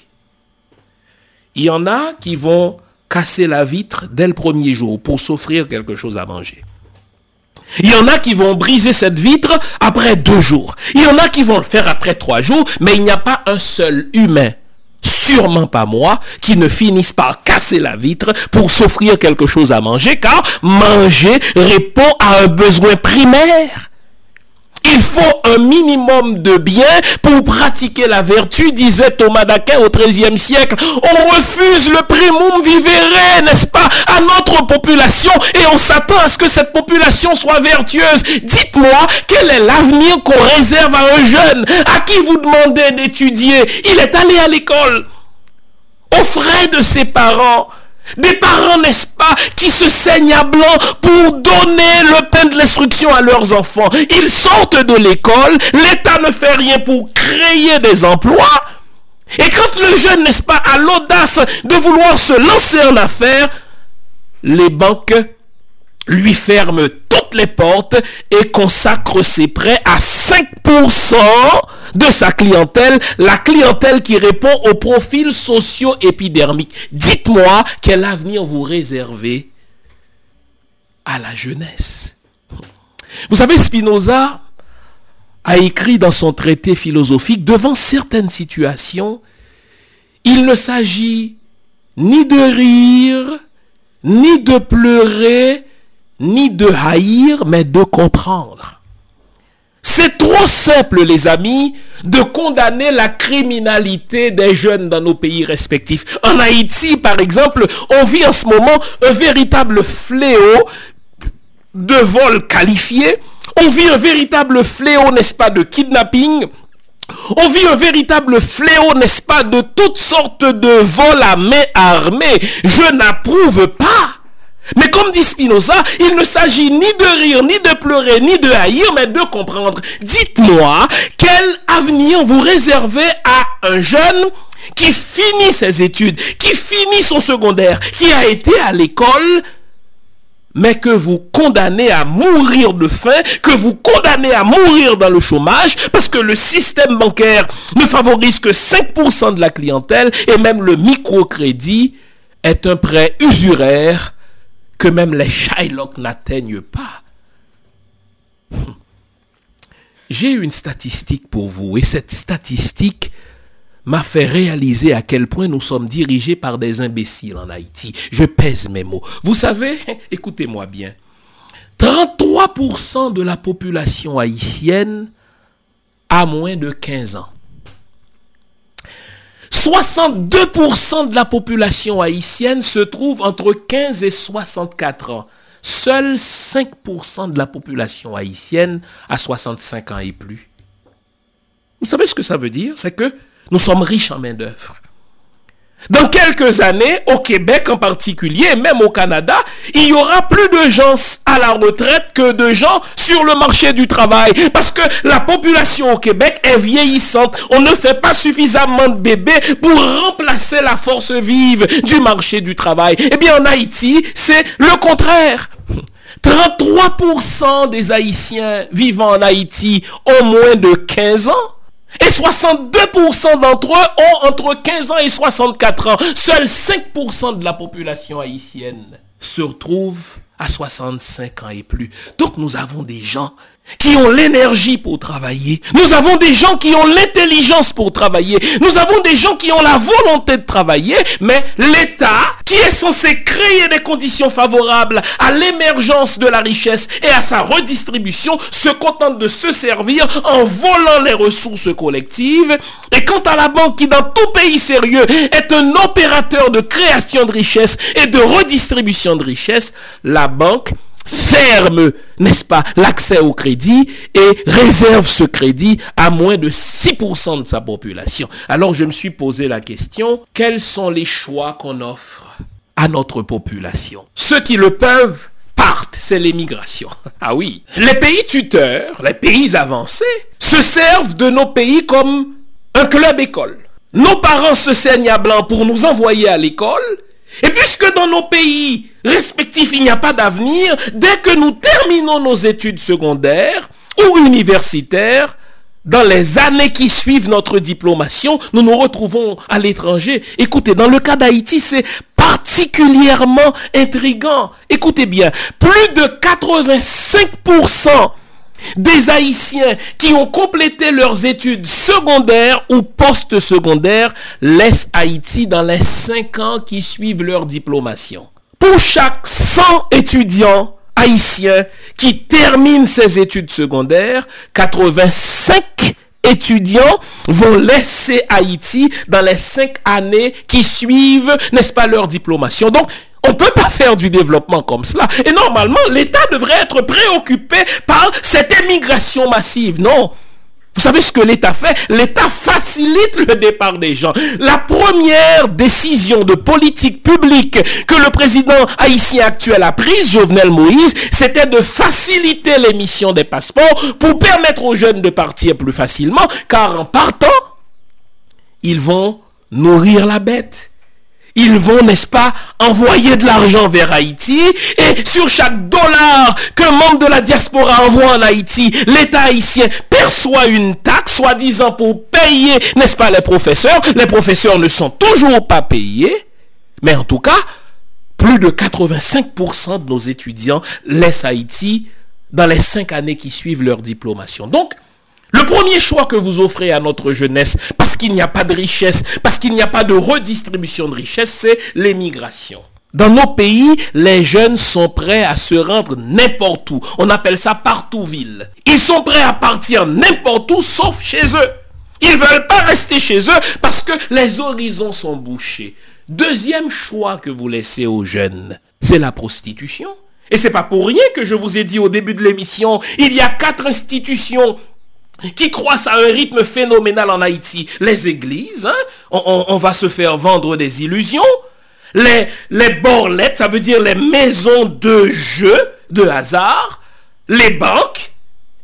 A: il y en a qui vont casser la vitre dès le premier jour pour s'offrir quelque chose à manger. Il y en a qui vont briser cette vitre après deux jours. Il y en a qui vont le faire après trois jours, mais il n'y a pas un seul humain, sûrement pas moi, qui ne finisse par casser la vitre pour s'offrir quelque chose à manger, car manger répond à un besoin primaire. Il faut un minimum de biens pour pratiquer la vertu, disait Thomas d'Aquin au XIIIe siècle. On refuse le primum vivere, n'est-ce pas, à notre population et on s'attend à ce que cette population soit vertueuse. Dites-moi, quel est l'avenir qu'on réserve à un jeune à qui vous demandez d'étudier? Il est allé à l'école aux frais de ses parents. Des parents, n'est-ce pas, qui se saignent à blanc pour donner le pain de l'instruction à leurs enfants. Ils sortent de l'école, l'État ne fait rien pour créer des emplois. Et quand le jeune, n'est-ce pas, a l'audace de vouloir se lancer en affaires, les banques lui ferment toutes les portes et consacrent ses prêts à 5% de sa clientèle, la clientèle qui répond au profil socio-épidermique. Dites-moi quel avenir vous réservez à la jeunesse. Vous savez, Spinoza a écrit dans son traité philosophique, devant certaines situations, il ne s'agit ni de rire, ni de pleurer, ni de haïr, mais de comprendre. C'est trop simple, les amis, de condamner la criminalité des jeunes dans nos pays respectifs. En Haïti, par exemple, on vit en ce moment un véritable fléau de vol qualifié. On vit un véritable fléau, n'est-ce pas, de kidnapping. On vit un véritable fléau, n'est-ce pas, de toutes sortes de vols à main armée. Je n'approuve pas. Mais comme dit Spinoza, il ne s'agit ni de rire, ni de pleurer, ni de haïr, mais de comprendre. Dites-moi, quel avenir vous réservez à un jeune qui finit ses études, qui finit son secondaire, qui a été à l'école, mais que vous condamnez à mourir de faim, que vous condamnez à mourir dans le chômage, parce que le système bancaire ne favorise que 5% de la clientèle, et même le microcrédit est un prêt usuraire que même les Shylock n'atteignent pas. J'ai une statistique pour vous et cette statistique m'a fait réaliser à quel point nous sommes dirigés par des imbéciles en Haïti. Je pèse mes mots. Vous savez, [LAUGHS] écoutez-moi bien, 33% de la population haïtienne a moins de 15 ans. 62% de la population haïtienne se trouve entre 15 et 64 ans. Seuls 5% de la population haïtienne a 65 ans et plus. Vous savez ce que ça veut dire? C'est que nous sommes riches en main-d'œuvre. Dans quelques années, au Québec en particulier, même au Canada, il y aura plus de gens à la retraite que de gens sur le marché du travail. Parce que la population au Québec est vieillissante. On ne fait pas suffisamment de bébés pour remplacer la force vive du marché du travail. Eh bien, en Haïti, c'est le contraire. 33% des Haïtiens vivant en Haïti ont moins de 15 ans. Et 62% d'entre eux ont entre 15 ans et 64 ans. Seuls 5% de la population haïtienne se retrouve à 65 ans et plus. Donc nous avons des gens qui ont l'énergie pour travailler. Nous avons des gens qui ont l'intelligence pour travailler. Nous avons des gens qui ont la volonté de travailler, mais l'État, qui est censé créer des conditions favorables à l'émergence de la richesse et à sa redistribution, se contente de se servir en volant les ressources collectives. Et quant à la banque qui, dans tout pays sérieux, est un opérateur de création de richesse et de redistribution de richesse, la banque ferme, n'est-ce pas, l'accès au crédit et réserve ce crédit à moins de 6% de sa population. Alors je me suis posé la question, quels sont les choix qu'on offre à notre population? Ceux qui le peuvent partent, c'est l'émigration. [LAUGHS] Ah oui, les pays tuteurs, les pays avancés, se servent de nos pays comme un club école. Nos parents se saignent à blanc pour nous envoyer à l'école et puisque dans nos pays respectifs, il n'y a pas d'avenir, dès que nous terminons nos études secondaires ou universitaires, dans les années qui suivent notre diplomation, nous nous retrouvons à l'étranger. Écoutez, dans le cas d'Haïti, c'est particulièrement intrigant. Écoutez bien, plus de 85% des Haïtiens qui ont complété leurs études secondaires ou post-secondaires laissent Haïti dans les 5 ans qui suivent leur diplomation. Pour chaque 100 étudiants haïtien qui termine ses études secondaires, 85 étudiants vont laisser Haïti dans les cinq années qui suivent, n'est-ce pas, leur diplomation. Donc, on ne peut pas faire du développement comme cela. Et normalement, l'État devrait être préoccupé par cette émigration massive. Non. Vous savez ce que l'État fait? L'État facilite le départ des gens. La première décision de politique publique que le président haïtien actuel a prise, Jovenel Moïse, c'était de faciliter l'émission des passeports pour permettre aux jeunes de partir plus facilement, car en partant, ils vont nourrir la bête ils vont, n'est-ce pas, envoyer de l'argent vers Haïti. Et sur chaque dollar qu'un membre de la diaspora envoie en Haïti, l'État haïtien perçoit une taxe, soi-disant pour payer, n'est-ce pas, les professeurs. Les professeurs ne sont toujours pas payés. Mais en tout cas, plus de 85% de nos étudiants laissent Haïti dans les cinq années qui suivent leur diplomation. Donc, le premier choix que vous offrez à notre jeunesse, parce qu'il n'y a pas de richesse, parce qu'il n'y a pas de redistribution de richesse, c'est l'émigration. Dans nos pays, les jeunes sont prêts à se rendre n'importe où. On appelle ça partout ville. Ils sont prêts à partir n'importe où sauf chez eux. Ils ne veulent pas rester chez eux parce que les horizons sont bouchés. Deuxième choix que vous laissez aux jeunes, c'est la prostitution. Et c'est pas pour rien que je vous ai dit au début de l'émission, il y a quatre institutions qui croissent à un rythme phénoménal en Haïti? Les églises, hein, on, va se faire vendre des illusions. Les, les borlettes, ça veut dire les maisons de jeu, de hasard. Les banques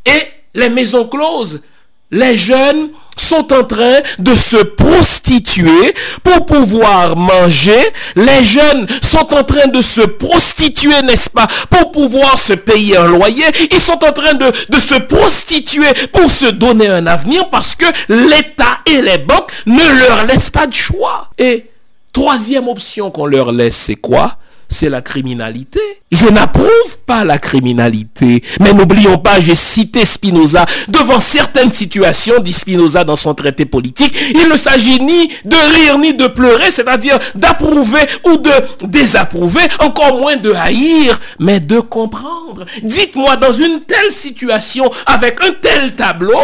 A: et les maisons closes. Les jeunes sont en train de se prostituer pour pouvoir manger. Les jeunes sont en train de se prostituer, n'est-ce pas, pour pouvoir se payer un loyer. Ils sont en train de, de se prostituer pour se donner un avenir parce que l'État et les banques ne leur laissent pas de choix. Et troisième option qu'on leur laisse, c'est quoi? C'est la criminalité. Je n'approuve pas la criminalité. Mais n'oublions pas, j'ai cité Spinoza. Devant certaines situations, dit Spinoza dans son traité politique, il ne s'agit ni de rire ni de pleurer, c'est-à-dire d'approuver ou de désapprouver, encore moins de haïr, mais de comprendre. Dites-moi, dans une telle situation, avec un tel tableau,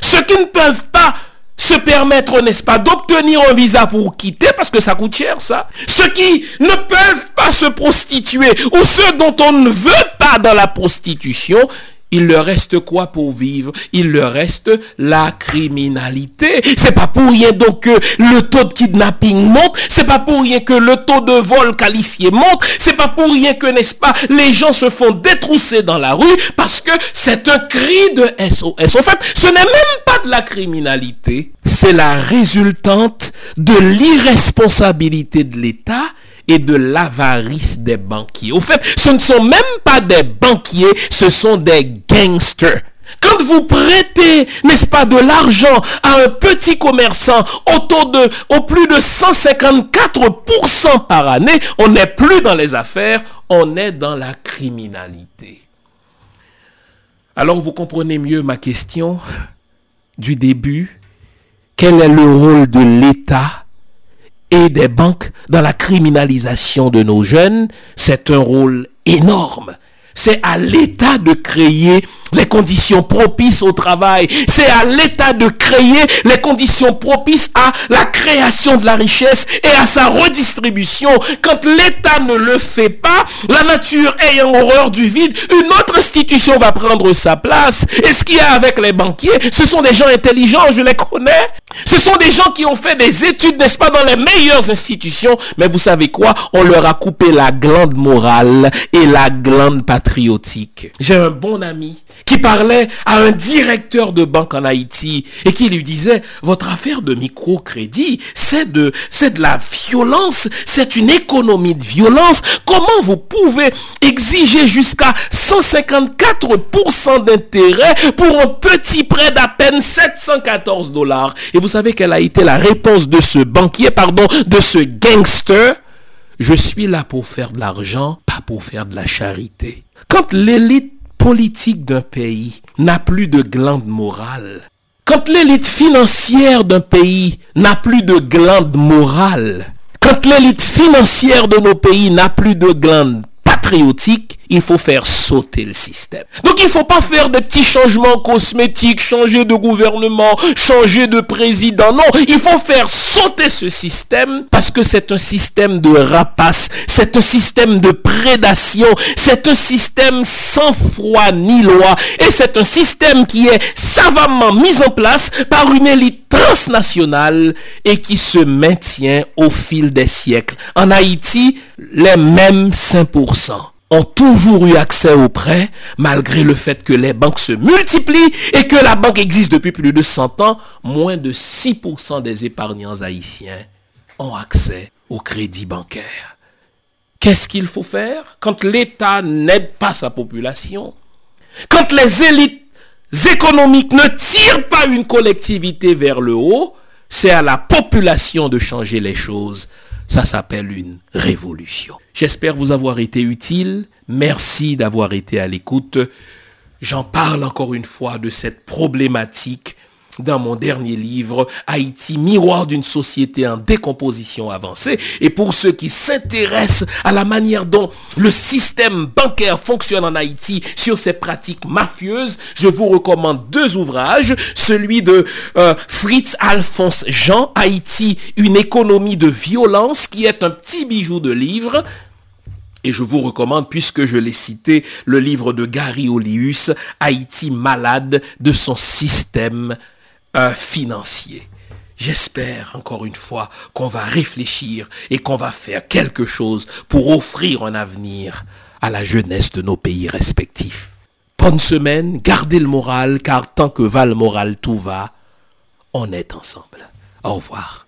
A: ceux qui ne peuvent pas se permettre, n'est-ce pas, d'obtenir un visa pour quitter, parce que ça coûte cher, ça. Ceux qui ne peuvent pas se prostituer, ou ceux dont on ne veut pas dans la prostitution, il leur reste quoi pour vivre? Il leur reste la criminalité. C'est pas pour rien donc que le taux de kidnapping monte. C'est pas pour rien que le taux de vol qualifié monte. C'est pas pour rien que, n'est-ce pas, les gens se font détrousser dans la rue parce que c'est un cri de SOS. En fait, ce n'est même pas de la criminalité. C'est la résultante de l'irresponsabilité de l'État et de l'avarice des banquiers. Au fait, ce ne sont même pas des banquiers, ce sont des gangsters. Quand vous prêtez, n'est-ce pas, de l'argent à un petit commerçant autour de, au plus de 154% par année, on n'est plus dans les affaires, on est dans la criminalité. Alors vous comprenez mieux ma question du début. Quel est le rôle de l'État et des banques dans la criminalisation de nos jeunes, c'est un rôle énorme. C'est à l'État de créer les conditions propices au travail. C'est à l'État de créer les conditions propices à la création de la richesse et à sa redistribution. Quand l'État ne le fait pas, la nature ayant horreur du vide, une autre institution va prendre sa place. Et ce qu'il y a avec les banquiers, ce sont des gens intelligents, je les connais. Ce sont des gens qui ont fait des études, n'est-ce pas, dans les meilleures institutions. Mais vous savez quoi? On leur a coupé la glande morale et la glande patriotique. J'ai un bon ami qui parlait à un directeur de banque en Haïti et qui lui disait, votre affaire de microcrédit, c'est de, c'est de la violence, c'est une économie de violence. Comment vous pouvez exiger jusqu'à 154% d'intérêt pour un petit prêt d'à peine 714 dollars? Et vous savez quelle a été la réponse de ce banquier, pardon, de ce gangster? Je suis là pour faire de l'argent, pas pour faire de la charité. Quand l'élite politique d'un pays n'a plus de glande morale, quand l'élite financière d'un pays n'a plus de glande morale, quand l'élite financière de nos pays n'a plus de glande patriotique, il faut faire sauter le système. Donc il ne faut pas faire des petits changements cosmétiques, changer de gouvernement, changer de président. Non, il faut faire sauter ce système parce que c'est un système de rapace, c'est un système de prédation, c'est un système sans foi ni loi et c'est un système qui est savamment mis en place par une élite transnationale et qui se maintient au fil des siècles. En Haïti, les mêmes 5% ont toujours eu accès aux prêts, malgré le fait que les banques se multiplient et que la banque existe depuis plus de 100 ans, moins de 6% des épargnants haïtiens ont accès au crédit bancaire. Qu'est-ce qu'il faut faire quand l'État n'aide pas sa population? Quand les élites économiques ne tirent pas une collectivité vers le haut, c'est à la population de changer les choses ça s'appelle une révolution. J'espère vous avoir été utile. Merci d'avoir été à l'écoute. J'en parle encore une fois de cette problématique dans mon dernier livre, Haïti, miroir d'une société en décomposition avancée. Et pour ceux qui s'intéressent à la manière dont le système bancaire fonctionne en Haïti sur ses pratiques mafieuses, je vous recommande deux ouvrages. Celui de euh, Fritz Alphonse Jean, Haïti, une économie de violence, qui est un petit bijou de livre. Et je vous recommande, puisque je l'ai cité, le livre de Gary Olius, Haïti malade de son système financier. J'espère encore une fois qu'on va réfléchir et qu'on va faire quelque chose pour offrir un avenir à la jeunesse de nos pays respectifs. Bonne semaine, gardez le moral, car tant que va le moral, tout va. On est ensemble. Au revoir.